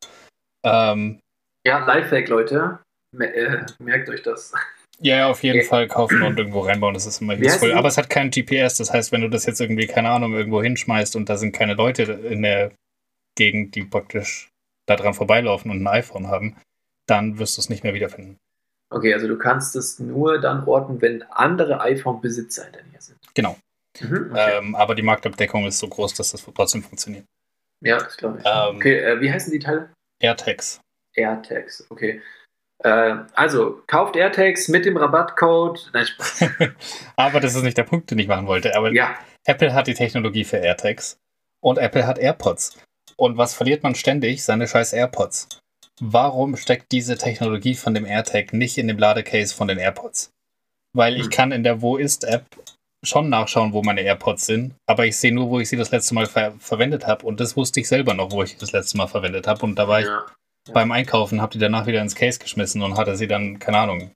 Ähm, ja, Lifehack, Leute. Äh, merkt euch das. Ja, ja, auf jeden äh, Fall kaufen und irgendwo reinbauen, das ist immer useful. Aber es hat kein GPS, das heißt, wenn du das jetzt irgendwie, keine Ahnung, irgendwo hinschmeißt und da sind keine Leute in der Gegend, die praktisch da dran vorbeilaufen und ein iPhone haben, dann wirst du es nicht mehr wiederfinden. Okay, also du kannst es nur dann orten, wenn andere iPhone-Besitzer in der Nähe sind. Genau. Mhm, okay. ähm, aber die Marktabdeckung ist so groß, dass das trotzdem funktioniert. Ja, das glaube ich. Ähm, okay, äh, wie heißen die Teile? AirTags. AirTags, okay. Äh, also, kauft AirTags mit dem Rabattcode. Nein, Spaß. (laughs) aber das ist nicht der Punkt, den ich machen wollte. Aber ja. Apple hat die Technologie für AirTags und Apple hat AirPods. Und was verliert man ständig? Seine scheiß AirPods. Warum steckt diese Technologie von dem AirTag nicht in dem Ladecase von den AirPods? Weil ich hm. kann in der Wo ist App schon nachschauen, wo meine AirPods sind, aber ich sehe nur, wo ich sie das letzte Mal ver verwendet habe und das wusste ich selber noch, wo ich das letzte Mal verwendet habe und da war ja. ich beim Einkaufen, habe die danach wieder ins Case geschmissen und hatte sie dann, keine Ahnung,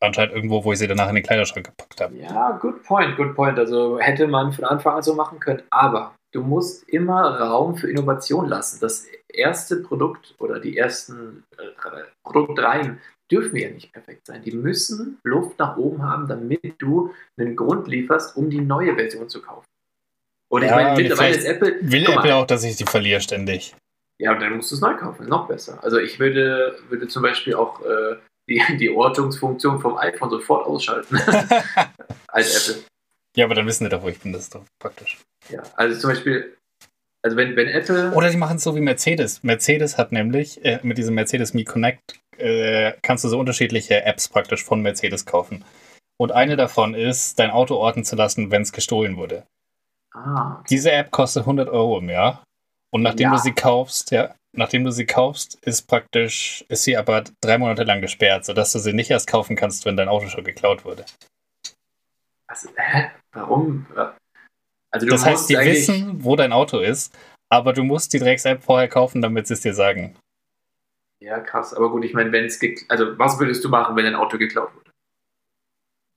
anscheinend irgendwo, wo ich sie danach in den Kleiderschrank gepackt habe. Ja, good point, good point. Also hätte man von Anfang an so machen können, aber du musst immer Raum für Innovation lassen. Das erste Produkt oder die ersten äh, Produktreihen dürfen ja nicht perfekt sein. Die müssen Luft nach oben haben, damit du einen Grund lieferst, um die neue Version zu kaufen. Und ich ja, meine, mittlerweile ist Apple. Will Apple auch, dass ich die verliere ständig. Ja, und dann musst du es neu kaufen, noch besser. Also ich würde, würde zum Beispiel auch äh, die, die Ortungsfunktion vom iPhone sofort ausschalten. (laughs) als Apple. Ja, aber dann wissen die doch, wo ich bin, das ist doch praktisch. Ja, also zum Beispiel, also wenn, wenn Apple. Oder die machen es so wie Mercedes. Mercedes hat nämlich äh, mit diesem Mercedes Me Connect äh, kannst du so unterschiedliche Apps praktisch von Mercedes kaufen. Und eine davon ist, dein Auto orten zu lassen, wenn es gestohlen wurde. Ah. Diese App kostet 100 Euro im Jahr. Und nachdem ja. du sie kaufst, ja, nachdem du sie kaufst, ist praktisch, ist sie aber drei Monate lang gesperrt, sodass du sie nicht erst kaufen kannst, wenn dein Auto schon geklaut wurde. Was, hä? Warum? Also das heißt, die wissen, wo dein Auto ist, aber du musst die Drecks-App vorher kaufen, damit sie es dir sagen. Ja, krass. Aber gut, ich meine, wenn es also was würdest du machen, wenn dein Auto geklaut wurde?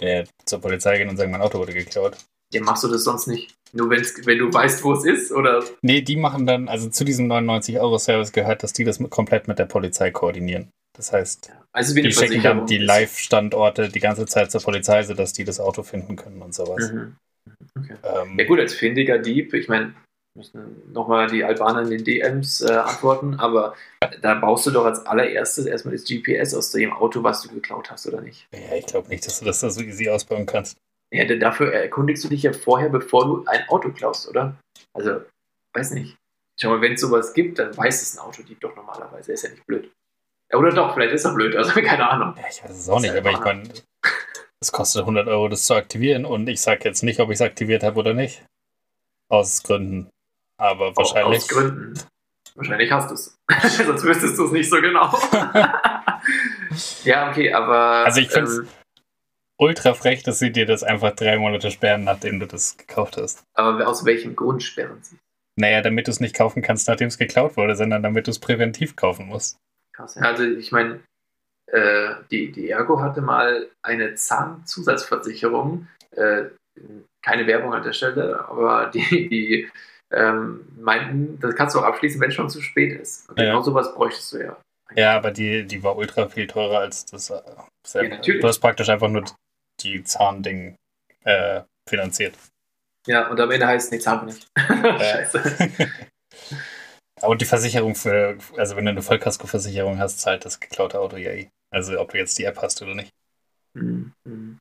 Ja, zur Polizei gehen und sagen, mein Auto wurde geklaut. Ja, machst du das sonst nicht? Nur wenn's, wenn du weißt, wo es ist, oder? Nee, die machen dann, also zu diesem 99-Euro-Service gehört, dass die das komplett mit der Polizei koordinieren. Das heißt, also die schicken dann die Live-Standorte die ganze Zeit zur Polizei, sodass die das Auto finden können und sowas. Mhm. Okay. Ähm, ja gut, als findiger Dieb, ich meine, müssen nochmal die Albaner in den DMs äh, antworten, aber da baust du doch als allererstes erstmal das GPS aus dem Auto, was du geklaut hast, oder nicht? Ja, ich glaube nicht, dass du das da so easy ausbauen kannst. Ja, denn dafür erkundigst du dich ja vorher, bevor du ein Auto klaust, oder? Also, weiß nicht. Schau mal, wenn es sowas gibt, dann weiß es ein Autodieb doch normalerweise. Er ist ja nicht blöd. Oder doch, vielleicht ist er blöd, also (laughs) keine Ahnung. Ja, ich weiß es auch nicht, aber ich meine, es kostet 100 Euro, das zu aktivieren und ich sage jetzt nicht, ob ich es aktiviert habe oder nicht. Aus Gründen. Aber wahrscheinlich. Aus Gründen. Wahrscheinlich hast du es. (laughs) Sonst wüsstest du es nicht so genau. (laughs) ja, okay, aber. Also ich finde es ähm, ultra frech, dass sie dir das einfach drei Monate sperren, nachdem du das gekauft hast. Aber aus welchem Grund sperren sie? Naja, damit du es nicht kaufen kannst, nachdem es geklaut wurde, sondern damit du es präventiv kaufen musst. Krass. Also ich meine, äh, die, die Ergo hatte mal eine Zahnzusatzversicherung. Äh, keine Werbung an der Stelle, aber (laughs) die, die ähm, meinten, das kannst du auch abschließen, wenn es schon zu spät ist. Und ja. genau sowas bräuchtest du ja. Ja, aber die, die war ultra viel teurer als das äh, ja, Du hast praktisch einfach nur die Zahnding äh, finanziert. Ja, und am Ende heißt es, nee, zahlen wir nicht. (laughs) Scheiße. (laughs) Aber die Versicherung für, also wenn du eine Vollkaskoversicherung hast, zahlt das geklaute Auto ja eh. Also ob du jetzt die App hast oder nicht. Mhm.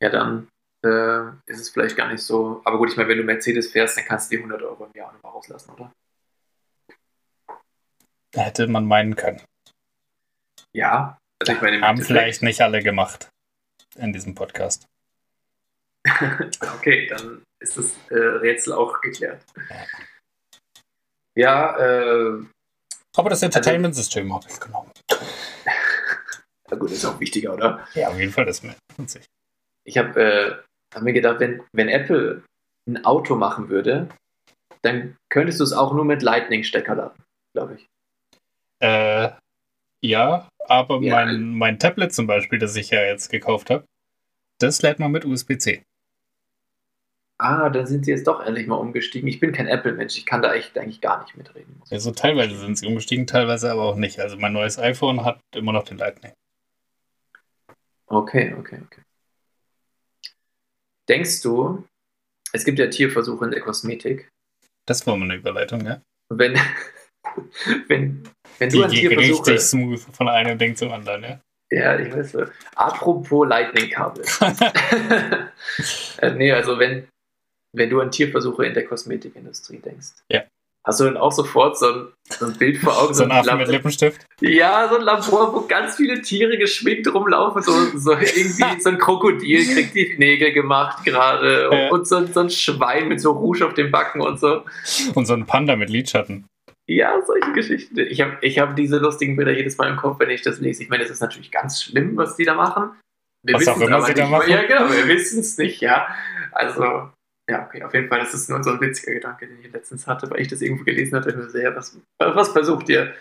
Ja, dann äh, ist es vielleicht gar nicht so. Aber gut, ich meine, wenn du Mercedes fährst, dann kannst du die 100 Euro im Jahr nochmal rauslassen, oder? Hätte man meinen können. Ja, also ich meine, haben vielleicht nicht alle gemacht in diesem Podcast. (laughs) okay, dann ist das äh, Rätsel auch geklärt. Ja, äh, aber das Entertainment-System habe ich genommen. (laughs) Na gut, ist auch wichtiger, oder? Ja, auf jeden Fall, das lohnt sich. Ich habe äh, hab mir gedacht, wenn, wenn Apple ein Auto machen würde, dann könntest du es auch nur mit Lightning-Stecker laden, glaube ich. Äh, ja, aber ja. Mein, mein Tablet zum Beispiel, das ich ja jetzt gekauft habe, das lädt man mit USB-C. Ah, dann sind sie jetzt doch endlich mal umgestiegen. Ich bin kein Apple-Mensch, ich kann da echt eigentlich gar nicht mitreden. Also teilweise sind sie umgestiegen, teilweise aber auch nicht. Also mein neues iPhone hat immer noch den Lightning. Okay, okay, okay. Denkst du, es gibt ja Tierversuche in der Kosmetik? Das war mal eine Überleitung, ja. Wenn, (laughs) wenn, wenn du Die, an Tierversuche... richtig smooth von einem Ding zum anderen, ja. Ja, ich weiß. Apropos Lightning-Kabel. (laughs) (laughs) äh, nee, also wenn, wenn du an Tierversuche in der Kosmetikindustrie denkst. Ja. Hast du dann auch sofort so ein, so ein Bild vor Augen? so ein Affen mit Lippenstift? Ja, so ein Labor, wo ganz viele Tiere geschminkt rumlaufen. So, so irgendwie so ein Krokodil kriegt die Nägel gemacht gerade. Ja. Und so, so ein Schwein mit so Rouge auf den Backen und so. Und so ein Panda mit Lidschatten. Ja, solche Geschichten. Ich habe ich hab diese lustigen Bilder jedes Mal im Kopf, wenn ich das lese. Ich meine, es ist natürlich ganz schlimm, was die da machen. Wir was auch immer sie da machen. Ja, genau, wir wissen es nicht, ja. Also, ja, okay, auf jeden Fall, das ist nur so ein witziger Gedanke, den ich letztens hatte, weil ich das irgendwo gelesen hatte. Und sehr, was, was versucht ihr?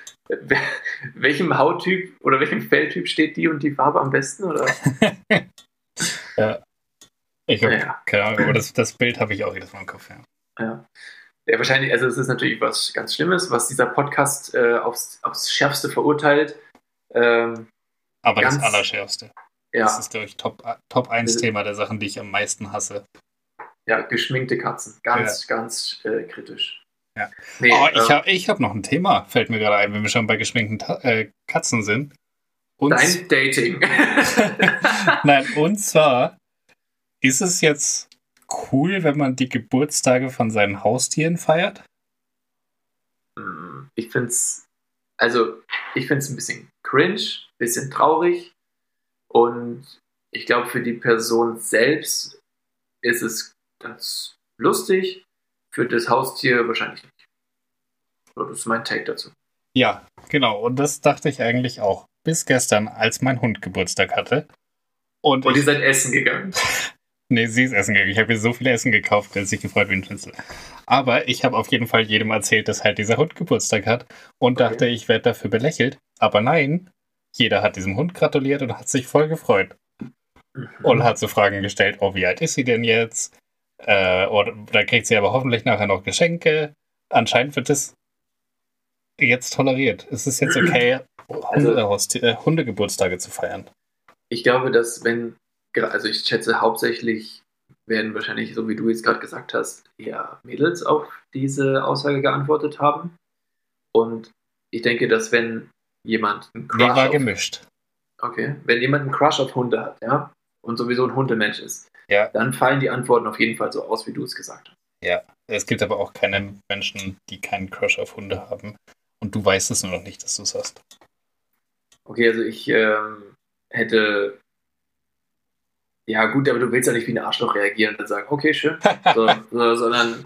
Welchem Hauttyp oder welchem Felltyp steht die und die Farbe am besten? Oder? (laughs) ja. Ich habe ja. keine Ahnung, aber das, das Bild habe ich auch jedes Mal im Kopf, ja. Ja. Ja, wahrscheinlich, also es ist natürlich was ganz Schlimmes, was dieser Podcast äh, aufs, aufs Schärfste verurteilt. Ähm, aber ganz, das Allerschärfste. Ja. Das ist, glaube ich, Top, Top 1 Thema der Sachen, die ich am meisten hasse. Ja, geschminkte Katzen. Ganz, ja. ganz äh, kritisch. Ja. Nee, oh, ich äh, habe ich hab noch ein Thema, fällt mir gerade ein, wenn wir schon bei geschminkten Ta äh, Katzen sind. Und Dein Dating. (laughs) Nein, und zwar ist es jetzt cool, wenn man die Geburtstage von seinen Haustieren feiert? Hm, ich finde es, also ich finde es ein bisschen cringe, ein bisschen traurig und ich glaube für die Person selbst ist es ganz lustig, für das Haustier wahrscheinlich nicht. Das ist mein Take dazu. Ja, genau. Und das dachte ich eigentlich auch. Bis gestern, als mein Hund Geburtstag hatte. Und, und ihr seid essen gegangen. (laughs) nee, sie ist essen gegangen. Ich habe mir so viel Essen gekauft, dass sich gefreut Schnitzel. Aber ich habe auf jeden Fall jedem erzählt, dass halt dieser Hund Geburtstag hat und okay. dachte, ich werde dafür belächelt. Aber nein, jeder hat diesem Hund gratuliert und hat sich voll gefreut. Mhm. Und hat so Fragen gestellt, oh, wie alt ist sie denn jetzt? Äh, oder da kriegt sie aber hoffentlich nachher noch Geschenke. Anscheinend wird es jetzt toleriert. Es ist jetzt okay, also, äh, Hundegeburtstage zu feiern. Ich glaube, dass wenn, also ich schätze hauptsächlich werden wahrscheinlich, so wie du jetzt gerade gesagt hast, eher Mädels auf diese Aussage geantwortet haben. Und ich denke, dass wenn jemand einen Crush. Nee, war auf, gemischt. Okay, wenn jemand einen Crush auf Hunde hat, ja, und sowieso ein Hundemensch ist, ja. dann fallen die Antworten auf jeden Fall so aus, wie du es gesagt hast. Ja, es gibt aber auch keine Menschen, die keinen Crush auf Hunde haben. Und du weißt es nur noch nicht, dass du es hast. Okay, also ich ähm, hätte Ja, gut, aber du willst ja nicht wie ein Arschloch reagieren und dann sagen, okay, schön. (laughs) So, so, sondern,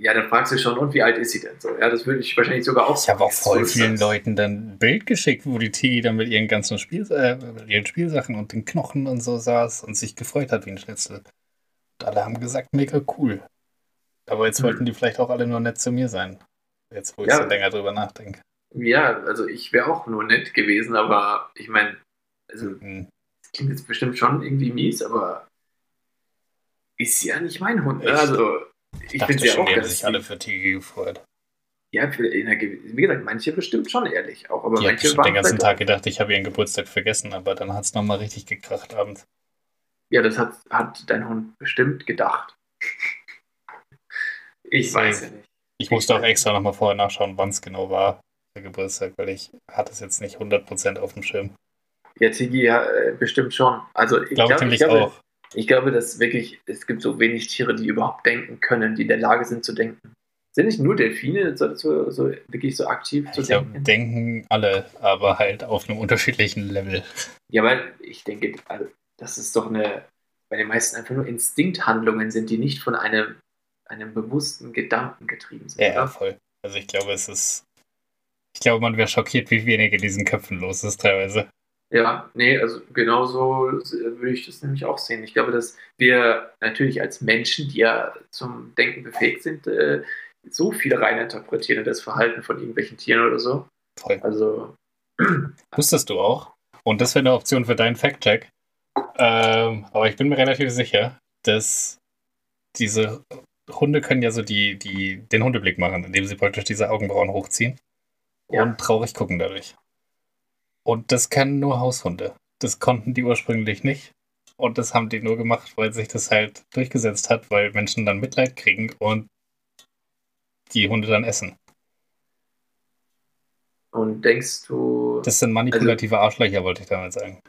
ja, dann fragst du schon, und wie alt ist sie denn so? Ja, das würde ich wahrscheinlich sogar auch Ich habe auch voll vielen sagst. Leuten dann ein Bild geschickt, wo die Tigi dann mit ihren ganzen Spiel, äh, ihren Spielsachen und den Knochen und so saß und sich gefreut hat wie ein Schnitzel. Und alle haben gesagt, mega cool. Aber jetzt Mhm. wollten die vielleicht auch alle nur nett zu mir sein. Jetzt, wo ich Ja. so länger drüber nachdenke. Ja, also ich wäre auch nur nett gewesen, aber ich meine, also Hm. Klingt jetzt bestimmt schon irgendwie mies, aber ist ja nicht mein Hund. Ne? Ich Also Ich ich finde schon, auch die haben sich alle für Tigi gefreut. Ja, wie gesagt, manche bestimmt schon ehrlich auch, aber Die manche den ganzen Tag gedacht, ich habe ihren Geburtstag vergessen, aber dann hat es nochmal richtig gekracht abends. Ja, das hat, hat dein Hund bestimmt gedacht. (laughs) Ich So. weiß ja nicht. Ich musste auch extra nochmal vorher nachschauen, wann es genau war, der Geburtstag, weil ich hatte es jetzt nicht 100% auf dem Schirm. Ja, Tigi ja, äh, bestimmt schon. Also ich Glaube nämlich ich glaube, auch. ich glaube, dass wirklich, es gibt so wenig Tiere, die überhaupt denken können, die in der Lage sind zu denken. Sind nicht nur Delfine so, so, so wirklich so aktiv zu Ich denken? denken alle, aber halt auf einem unterschiedlichen Level. Ja, weil ich denke, also, das ist doch eine, bei den meisten einfach nur Instinkthandlungen sind, die nicht von einem, einem bewussten Gedanken getrieben sind. Ja, ja, oder? voll. Also ich glaube, es ist. Ich glaube, man wäre schockiert, wie wenig in diesen Köpfen los ist teilweise. Ja, nee, also genauso würde ich das nämlich auch sehen. Ich glaube, dass wir natürlich als Menschen, die ja zum Denken befähigt sind, äh, so viel reininterpretieren in das Verhalten von irgendwelchen Tieren oder so. Voll. Also, (clears throat) Wusstest du auch? Und das wäre eine Option für deinen Fact-Check. Ähm, aber ich bin mir relativ sicher, dass diese Hunde können ja so die, die, den Hundeblick machen, indem sie praktisch diese Augenbrauen hochziehen Ja. und traurig gucken dadurch. Und das können nur Haushunde. Das konnten die ursprünglich nicht. Und das haben die nur gemacht, weil sich das halt durchgesetzt hat, weil Menschen dann Mitleid kriegen und die Hunde dann essen. und denkst du, Das sind manipulative Arschlöcher, wollte ich damit sagen.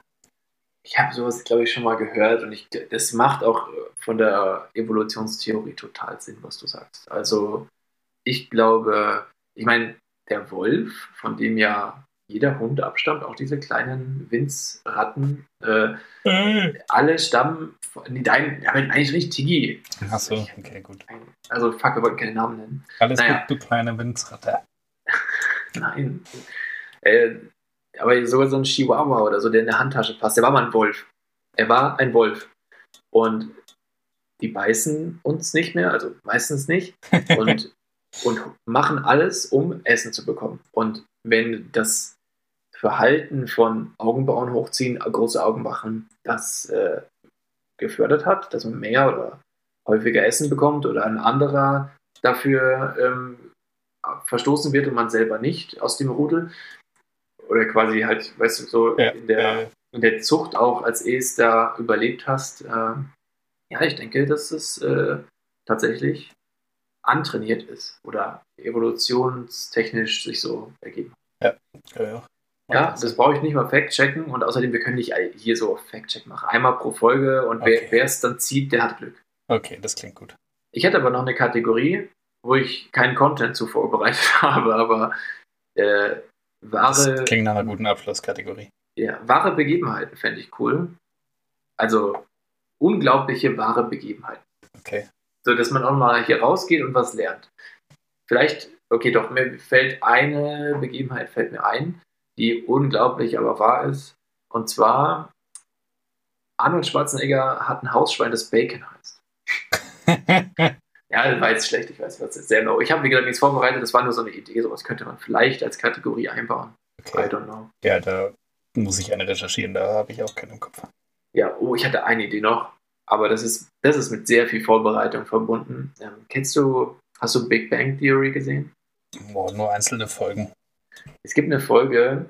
ich habe sowas, glaube ich, schon mal gehört und ich, das macht auch von der Evolutionstheorie total Sinn, was du sagst. Also, ich glaube, ich meine, der Wolf, von dem ja jeder Hund abstammt, auch diese kleinen Winzratten, äh, alle stammen von, nee, dein, ja, eigentlich nicht Tigi. Achso, okay, gut. Also, fuck, wir wollten keine Namen nennen. Alles Naja. gut, du kleine Windsratte. (laughs) Nein. Äh, aber sogar so ein Chihuahua oder so, der in der Handtasche passt, der war mal ein Wolf. Er war ein Wolf. Und die beißen uns nicht mehr, also meistens nicht, (laughs) und, und machen alles, um Essen zu bekommen. Und wenn das Verhalten von Augenbrauen hochziehen, große Augen machen, das äh, gefördert hat, dass man mehr oder häufiger Essen bekommt oder ein anderer dafür ähm, verstoßen wird und man selber nicht aus dem Rudel. Oder quasi halt, weißt du, so Ja, in, der, äh, in der Zucht auch als es da überlebt hast. ähm, ja, ich denke, dass es äh, tatsächlich antrainiert ist oder evolutionstechnisch sich so ergeben. ja, ja. Ja, das brauche ich nicht mal fact-checken und außerdem, wir können nicht hier so fact-check machen. Einmal pro Folge und Okay. wer es dann zieht, der hat Glück. Okay, das klingt gut. Ich hätte aber noch eine Kategorie, wo ich keinen Content zu vorbereitet (laughs) habe, aber äh, Das wahre, klingt nach einer guten Abschlusskategorie. ja, wahre Begebenheiten fände ich cool. Also unglaubliche wahre Begebenheiten. Okay. So, dass man auch mal hier rausgeht und was lernt. Vielleicht, okay, doch, mir fällt eine Begebenheit fällt mir ein, die unglaublich aber wahr ist. Und zwar, Arnold Schwarzenegger hat ein Hausschwein, das Bacon heißt. (laughs) Ja, das war jetzt schlecht, ich weiß, was ist sehr low. Ich habe, wie gesagt, nichts vorbereitet, das war nur so eine Idee, sowas könnte man vielleicht als Kategorie einbauen. I okay. don't know. Ja, da muss ich eine recherchieren, da habe ich auch keinen im Kopf. Ja, oh, ich hatte eine Idee noch, aber das ist, das ist mit sehr viel Vorbereitung verbunden. Ähm, kennst du, hast du Big Bang Theory gesehen? Boah, nur einzelne Folgen. Es gibt eine Folge,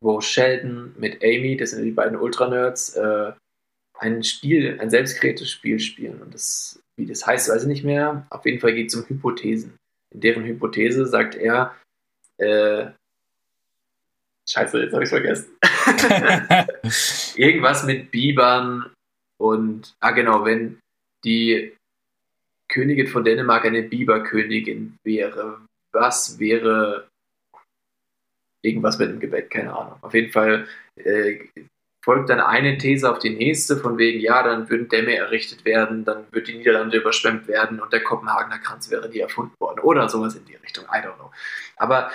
wo Sheldon mit Amy, das sind die beiden Ultra-Nerds, äh, ein Spiel, ein selbstkreiertes Spiel spielen. Und das, wie das heißt, weiß ich nicht mehr. Auf jeden Fall geht es um Hypothesen. In deren Hypothese sagt er, äh, Scheiße, jetzt habe ich vergessen. (laughs) Irgendwas mit Bibern und, ah genau, wenn die Königin von Dänemark eine Biberkönigin wäre, was wäre irgendwas mit dem Gebäck, keine Ahnung. Auf jeden Fall äh, folgt dann eine These auf die nächste, von wegen, ja, dann würden Dämme errichtet werden, dann wird die Niederlande überschwemmt werden und der Kopenhagener Kranz wäre nie erfunden worden oder sowas in die Richtung. I don't know. Aber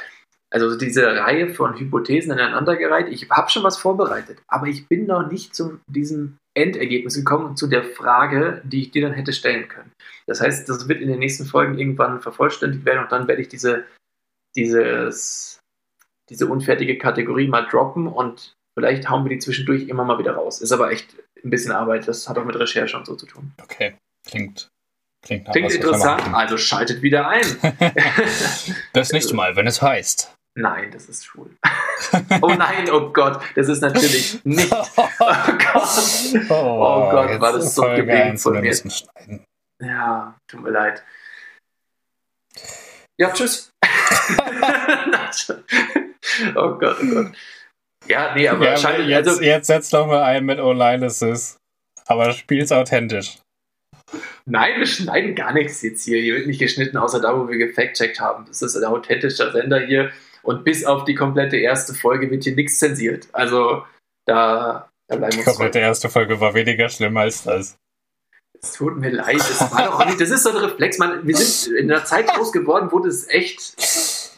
also diese Reihe von Hypothesen aneinandergereiht, ich habe schon was vorbereitet, aber ich bin noch nicht zu diesem Endergebnis gekommen, zu der Frage, die ich dir dann hätte stellen können. Das heißt, das wird in den nächsten Folgen irgendwann vervollständigt werden und dann werde ich diese, dieses, diese unfertige Kategorie mal droppen und vielleicht hauen wir die zwischendurch immer mal wieder raus. Ist aber echt ein bisschen Arbeit, das hat auch mit Recherche und so zu tun. Okay, klingt Klingt, Klingt interessant, also schaltet wieder ein. (laughs) (laughs) das nächste Mal, wenn es heißt. Nein, das ist schwul. (laughs) oh nein, oh Gott, das ist natürlich nicht. Oh Gott, oh, oh Gott war das so gemein von mir. Ja, tut mir leid. Ja, tschüss. Oh Gott, oh Gott. Ja, nee, aber ja, scheint, jetzt, also, jetzt setzt doch mal ein mit Online-Assist. Aber spiel's authentisch. Nein, wir schneiden gar nichts jetzt hier. Hier wird nicht geschnitten, außer da, wo wir gefact-checkt haben. Das ist ein authentischer Sender hier. Und bis auf die komplette erste Folge wird hier nichts zensiert. Also da, da bleiben wir Die komplette erste Folge war weniger schlimm als das. Es tut mir leid, es war doch nicht, das ist so ein Reflex, man, wir sind in einer Zeit groß geworden, wo das echt,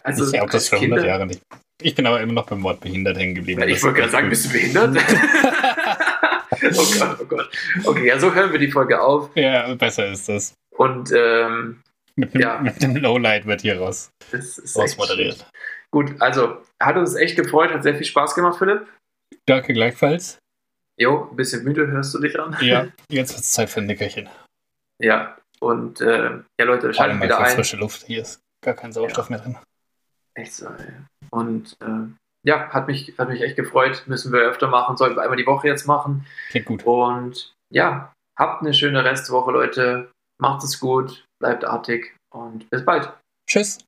also ich glaube das schon 100 Jahre nicht. Ich bin aber immer noch beim Wort behindert hängen geblieben. Ja, ich wollte gerade sagen, bist du behindert? (laughs) (laughs) oh Gott, oh Gott. Okay, ja, so hören wir die Folge auf. Ja, besser ist das. Und ähm, mit, dem, ja. mit dem Lowlight wird hier raus, raus moderiert. Gut, also hat uns echt gefreut, hat sehr viel Spaß gemacht, Philipp. Danke gleichfalls. Jo, ein bisschen müde hörst du dich an. Ja, (laughs) jetzt wird es Zeit für ein Nickerchen. Ja, und äh, ja, Leute, schaltet wieder ein. frische Luft, hier ist gar kein Sauerstoff ja. mehr drin. Echt so, ey. Und äh, ja, hat mich, hat mich echt gefreut. Müssen wir öfter machen, sollten wir einmal die Woche jetzt machen. Klingt gut. Und ja, habt eine schöne Restwoche, Leute. Macht es gut, bleibt artig und bis bald. Tschüss.